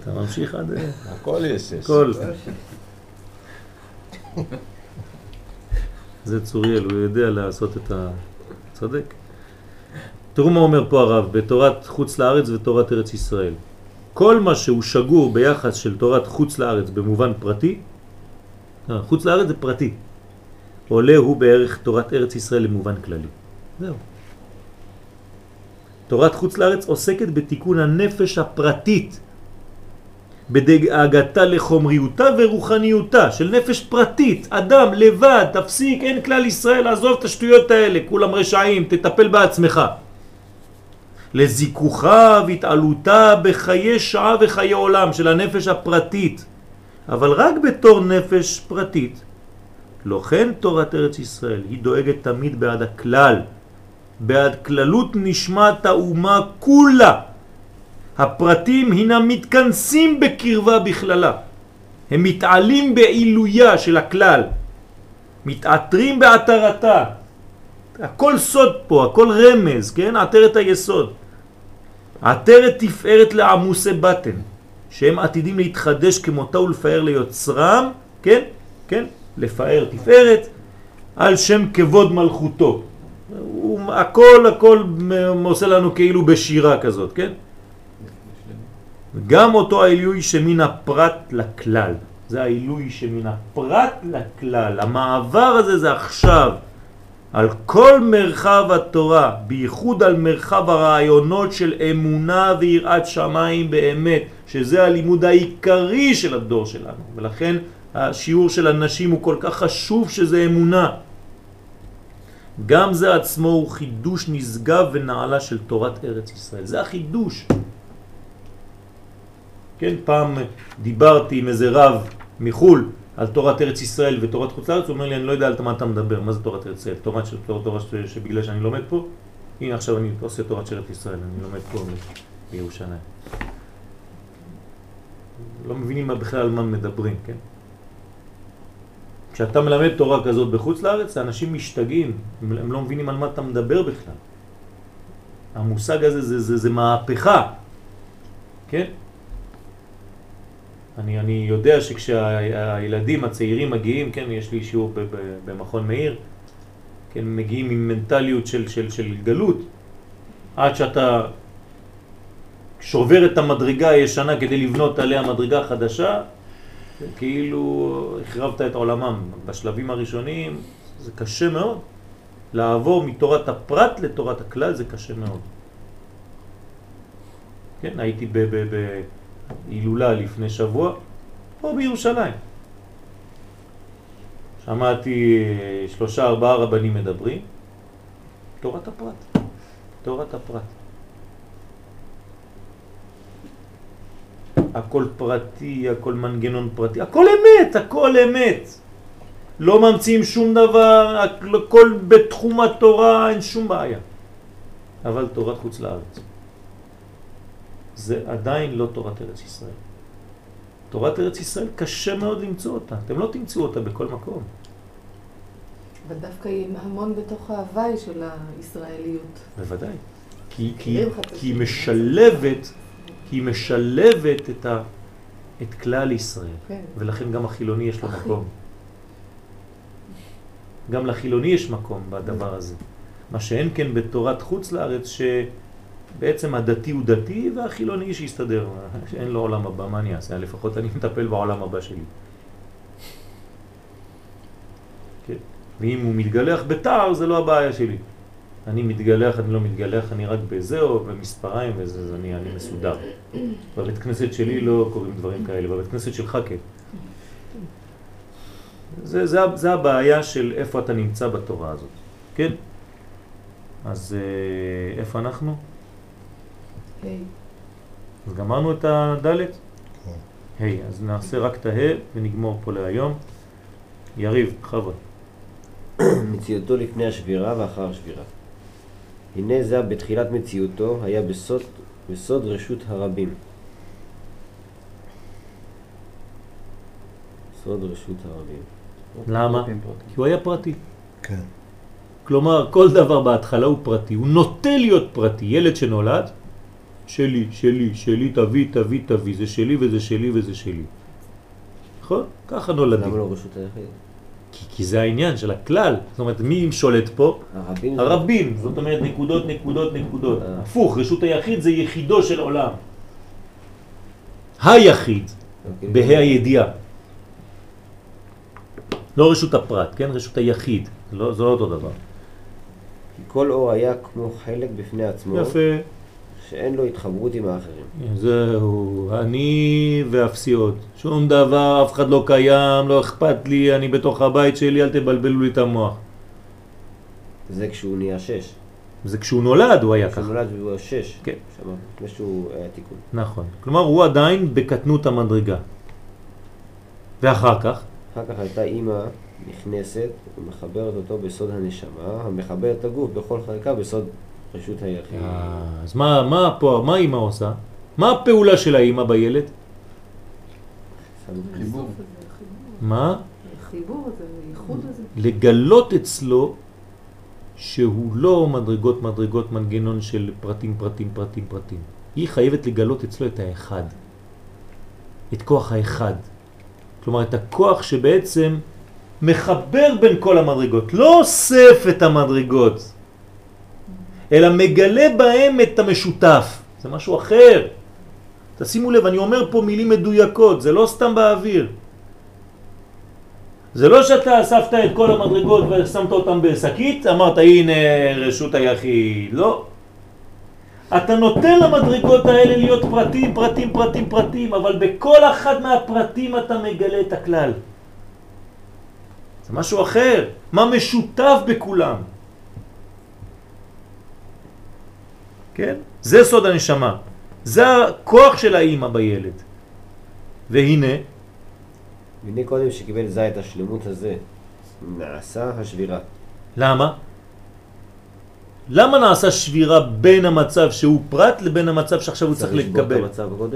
אתה ממשיך עד... הכל יש שש. כל. זה צוריאל, הוא יודע לעשות את ה... צודק. תראו מה אומר פה הרב, בתורת חוץ לארץ ותורת ארץ ישראל. כל מה שהוא שגור ביחס של תורת חוץ לארץ במובן פרטי, חוץ לארץ זה פרטי, עולה הוא בערך תורת ארץ ישראל למובן כללי. זהו. תורת חוץ לארץ עוסקת בתיקון הנפש הפרטית, בדאגתה לחומריותה ורוחניותה של נפש פרטית, אדם לבד, תפסיק, אין כלל ישראל, עזוב את השטויות האלה, כולם רשעים, תטפל בעצמך. לזיכוכה והתעלותה בחיי שעה וחיי עולם של הנפש הפרטית, אבל רק בתור נפש פרטית. לא כן תורת ארץ ישראל, היא דואגת תמיד בעד הכלל, בעד כללות נשמת האומה כולה. הפרטים הינם מתכנסים בקרבה בכללה. הם מתעלים בעילויה של הכלל, מתעתרים בעטרתה. הכל סוד פה, הכל רמז, כן? עטרת היסוד. עטרת תפארת לעמוסי בטן, שהם עתידים להתחדש כמותה ולפאר ליוצרם, כן? כן? לפאר תפארת על שם כבוד מלכותו. הוא, הכל הכל עושה לנו כאילו בשירה כזאת, כן? גם אותו העילוי שמן הפרט לכלל. זה העילוי שמן הפרט לכלל. המעבר הזה זה עכשיו. על כל מרחב התורה, בייחוד על מרחב הרעיונות של אמונה ויראת שמיים באמת, שזה הלימוד העיקרי של הדור שלנו. ולכן השיעור של הנשים הוא כל כך חשוב שזה אמונה. גם זה עצמו הוא חידוש נשגב ונעלה של תורת ארץ ישראל. זה החידוש. כן, פעם דיברתי עם איזה רב מחול על תורת ארץ ישראל ותורת חוץ לארץ, הוא אומר לי, אני לא יודע על מה אתה מדבר, מה זה תורת ארץ ישראל? תורת, תורת, תורת שבגלל שאני לומד פה, הנה עכשיו אני עושה תורת של ארץ ישראל, אני לומד פה בירושלים. לא מבינים מה בכלל על מה מדברים, כן? כשאתה מלמד תורה כזאת בחוץ לארץ, האנשים משתגעים, הם לא מבינים על מה אתה מדבר בכלל. המושג הזה זה, זה, זה מהפכה, כן? אני, אני יודע שכשהילדים הצעירים מגיעים, כן, יש לי שיעור במכון מאיר, כן, מגיעים עם מנטליות של, של, של גלות, עד שאתה שובר את המדרגה הישנה כדי לבנות עליה מדרגה חדשה, כאילו החרבת את עולמם. בשלבים הראשונים זה קשה מאוד. לעבור מתורת הפרט לתורת הכלל זה קשה מאוד. כן, הייתי ב... ב, ב הילולה לפני שבוע, פה בירושלים. שמעתי שלושה ארבעה רבנים מדברים, תורת הפרט, תורת הפרט. הכל פרטי, הכל מנגנון פרטי, הכל אמת, הכל אמת. לא ממציאים שום דבר, הכל בתחום התורה, אין שום בעיה. אבל תורת חוץ לארץ. זה עדיין לא תורת ארץ ישראל. תורת ארץ ישראל קשה מאוד למצוא אותה, אתם לא תמצאו אותה בכל מקום. ודווקא היא המון בתוך ההוואי של הישראליות. בוודאי. כי, כי, כי היא משלבת, היא משלבת את, ה, את כלל ישראל, כן. ולכן גם החילוני יש לו מקום. גם לחילוני יש מקום בדבר הזה. מה שאין כן בתורת חוץ לארץ, ש... בעצם הדתי הוא דתי והחילוני שיסתדר, שאין לו עולם הבא, מה אני אעשה? לפחות אני מטפל בעולם הבא שלי. כן? ואם הוא מתגלח בתער זה לא הבעיה שלי. אני מתגלח, אני לא מתגלח, אני רק בזהו, במספריים וזה, אז אני, אני מסודר. בבית כנסת שלי לא קוראים דברים כאלה, בבית כנסת שלך כן. זה, זה, זה הבעיה של איפה אתה נמצא בתורה הזאת, כן? אז אה, איפה אנחנו? אז גמרנו את הדלת? כן. היי, אז נעשה רק את הה' ונגמור פה להיום. יריב, חבר. מציאותו לפני השבירה ואחר השבירה. הנה זה בתחילת מציאותו היה בסוד, בסוד רשות הרבים. סוד רשות הרבים. למה? כי הוא היה פרטי. כן. כלומר, כל דבר בהתחלה הוא פרטי, הוא נוטה להיות פרטי. ילד שנולד, שלי, שלי, שלי, תביא, תביא, תביא, זה שלי וזה שלי וזה שלי. נכון? ככה נולדים. למה לא רשות היחיד? כי, כי זה העניין של הכלל. זאת אומרת, מי שולט פה? הרבים. הרבים. זאת אומרת, נקודות, נקודות, נקודות. אה. הפוך, רשות היחיד זה יחידו של עולם. היחיד, אוקיי. בה"א הידיעה. לא רשות הפרט, כן? רשות היחיד. לא, זה לא אותו דבר. כי כל אור היה כמו חלק בפני עצמו. יפה. שאין לו התחברות עם האחרים. זהו, אני ואפסיות. שום דבר, אף אחד לא קיים, לא אכפת לי, אני בתוך הבית שלי, אל תבלבלו לי את המוח. זה כשהוא נהיה שש. זה כשהוא נולד הוא היה ככה. כשהוא נולד הוא היה שש. כן. לפני שהוא היה תיקון. נכון. כלומר, הוא עדיין בקטנות המדרגה. ואחר כך? אחר כך הייתה אימא נכנסת ומחברת אותו בסוד הנשמה, המחברת הגוף בכל חלקה בסוד רשות היחיד. אה, אז מה, מה פה, מה אימא עושה? מה הפעולה של האימא בילד? חיבור. מה? חיבור הזה, הייחוד הזה. לגלות אצלו שהוא לא מדרגות מדרגות מנגנון של פרטים פרטים פרטים פרטים. היא חייבת לגלות אצלו את האחד. את כוח האחד. כלומר את הכוח שבעצם מחבר בין כל המדרגות, לא אוסף את המדרגות, אלא מגלה בהם את המשותף. זה משהו אחר. תשימו לב, אני אומר פה מילים מדויקות, זה לא סתם באוויר. זה לא שאתה אספת את כל המדרגות ושמת אותם בשקית, אמרת הנה רשות היחיד, לא. אתה נותן למדרגות האלה להיות פרטים, פרטים, פרטים, פרטים, אבל בכל אחד מהפרטים אתה מגלה את הכלל. זה משהו אחר. מה משותף בכולם? כן? זה סוד הנשמה. זה הכוח של האימא בילד. והנה, והנה קודם שקיבל זה את השלמות הזה, נעשה השבירה. למה? למה נעשה שבירה בין המצב שהוא פרט לבין המצב שעכשיו הוא צריך את לקבל?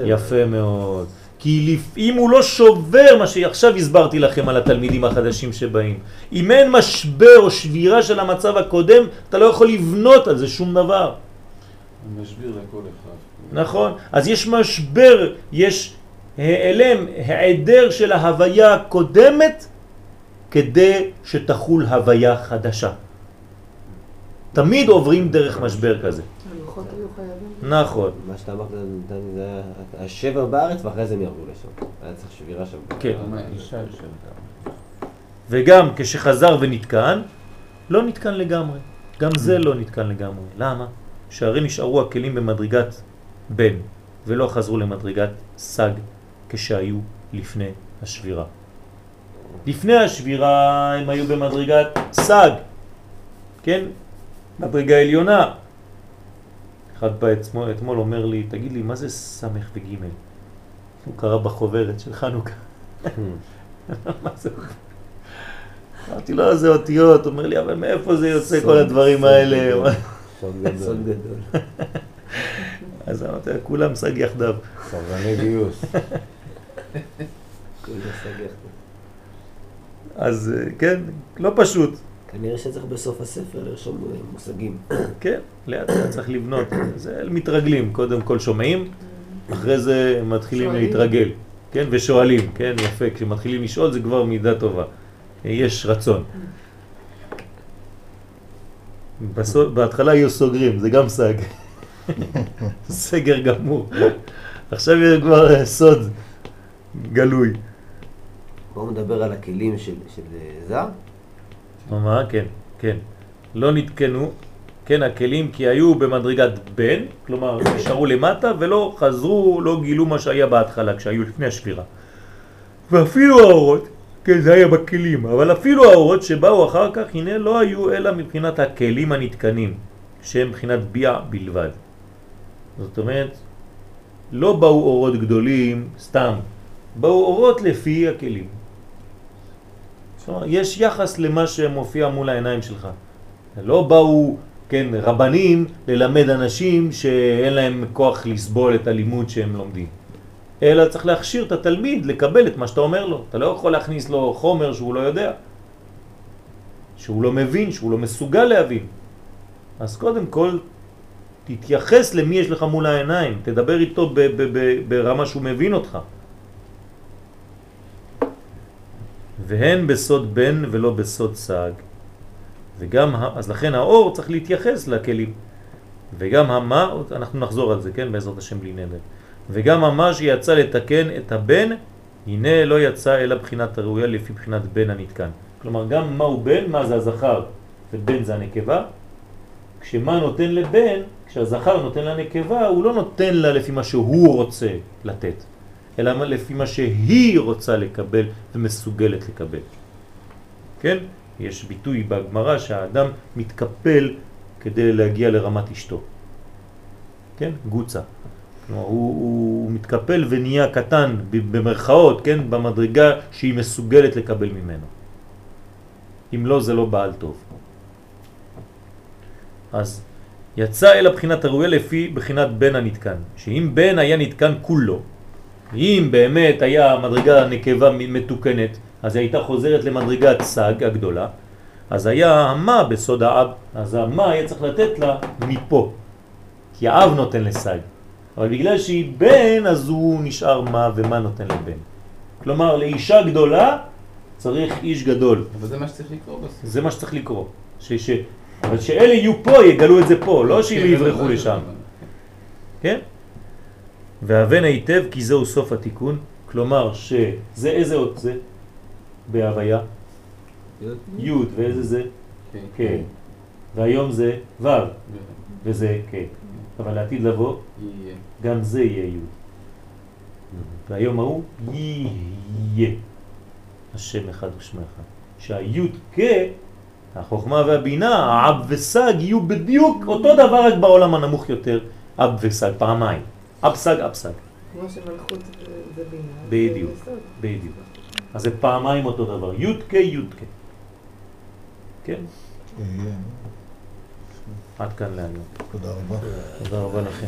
יפה מאוד. כי אם הוא לא שובר מה שעכשיו הסברתי לכם על התלמידים החדשים שבאים, אם אין משבר או שבירה של המצב הקודם, אתה לא יכול לבנות על זה שום דבר. משביר לכל אחד. נכון? אז יש משבר, יש העלם, העדר של ההוויה הקודמת כדי שתחול הוויה חדשה. תמיד עוברים דרך משבר כזה. נכון. מה שאתה אמרת, נתן לי, זה היה השבר בארץ ואחרי זה הם ירדו לשם. היה צריך שבירה שם. כן. וגם כשחזר ונתקן, לא נתקן לגמרי. גם זה לא נתקן לגמרי. למה? שהרי נשארו הכלים במדרגת בן, ולא חזרו למדרגת סג כשהיו לפני השבירה. לפני השבירה הם היו במדרגת סג, כן? מדרגה עליונה. אחד בא אתמול, אתמול אומר לי, תגיד לי, מה זה סמך וגימל? הוא קרא בחוברת של חנוכה. מה זה? אמרתי לו, זה אותיות, אומר לי, אבל מאיפה זה יוצא כל הדברים האלה? סוד גדול. סוד גדול. אז אמרתי, כולם סג יחדיו. סרבני גיוס. כל השג יחד. אז כן, לא פשוט. כנראה שצריך בסוף הספר לרשום אה, מושגים. כן, לאט לאט צריך לבנות. זה מתרגלים, קודם כל שומעים, אחרי זה מתחילים. להתרגל, כן, ושואלים, כן, יפה, כשמתחילים לשאול זה כבר מידה טובה. יש רצון. בסוף, בהתחלה היו סוגרים, זה גם סג. סגר גמור. עכשיו יש כבר אה, סוד גלוי. הוא מדבר על הכלים של של, אה, זר. מה? כן, כן. לא נתקנו, כן, הכלים, כי היו במדרגת בן, כלומר, נשארו למטה ולא חזרו, לא גילו מה שהיה בהתחלה, כשהיו לפני השבירה. ואפילו האורות, כן, זה היה בכלים, אבל אפילו האורות שבאו אחר כך, הנה, לא היו אלא מבחינת הכלים הנתקנים, שהם מבחינת ביע בלבד. זאת אומרת, לא באו אורות גדולים סתם, באו אורות לפי הכלים. אומרת, יש יחס למה שמופיע מול העיניים שלך. לא באו, כן, רבנים ללמד אנשים שאין להם כוח לסבול את הלימוד שהם לומדים. אלא צריך להכשיר את התלמיד לקבל את מה שאתה אומר לו. אתה לא יכול להכניס לו חומר שהוא לא יודע, שהוא לא מבין, שהוא לא מסוגל להבין. אז קודם כל, תתייחס למי יש לך מול העיניים, תדבר איתו ברמה שהוא מבין אותך. והן בסוד בן ולא בסוד סג. וגם, אז לכן האור צריך להתייחס לכלים. וגם המה, אנחנו נחזור על זה, כן, בעזרת השם בלי נדר. וגם המה שיצא לתקן את הבן, הנה לא יצא אלא בחינת הראויה לפי בחינת בן הנתקן. כלומר, גם מה הוא בן, מה זה הזכר ובן זה הנקבה. כשמה נותן לבן, כשהזכר נותן לנקבה, הוא לא נותן לה לפי מה שהוא רוצה לתת, אלא לפי מה שהיא רוצה לקבל ומסוגלת לקבל. כן? יש ביטוי בגמרא שהאדם מתקפל כדי להגיע לרמת אשתו. כן? גוצה. כלומר, הוא, הוא מתקפל ונהיה קטן במרכאות, כן? במדרגה שהיא מסוגלת לקבל ממנו. אם לא, זה לא בעל טוב. אז יצא אל הבחינת הראויה לפי בחינת בן הנתקן, שאם בן היה נתקן כולו, אם באמת היה מדרגה נקבה מתוקנת, אז היא הייתה חוזרת למדרגת סג הגדולה, אז היה המה בסוד האב, אז המה היה צריך לתת לה מפה, כי האב נותן לסג. אבל בגלל שהיא בן, אז הוא נשאר מה ומה נותן לבן. כלומר, לאישה גדולה צריך איש גדול. אבל זה מה שצריך לקרוא בסוף. זה מה שצריך לקרוא. ש, ש, אבל שאלה יהיו פה, יגלו את זה פה, לא שהם כן, יברחו זה- לשם. כן? והבן היטב כי זהו סוף התיקון, כלומר שזה איזה אות זה בהוויה? י' ואיזה זה? כן. כן. והיום זה ו' וזה כן. אבל לעתיד לבוא יהיה. גם זה יהיה י'. והיום ההוא יהיה. השם אחד ושמך. שהי' כ', החוכמה והבינה, האב וסג יהיו בדיוק אותו דבר רק בעולם הנמוך יותר, אב וסג פעמיים. אב סג, אב סג. כמו שמלכות זה- בינה. בדיוק. בדיוק. אז זה פעמיים אותו דבר, י' כ' י' כ'. כן? עד כאן להיום. תודה רבה. תודה רבה לכם.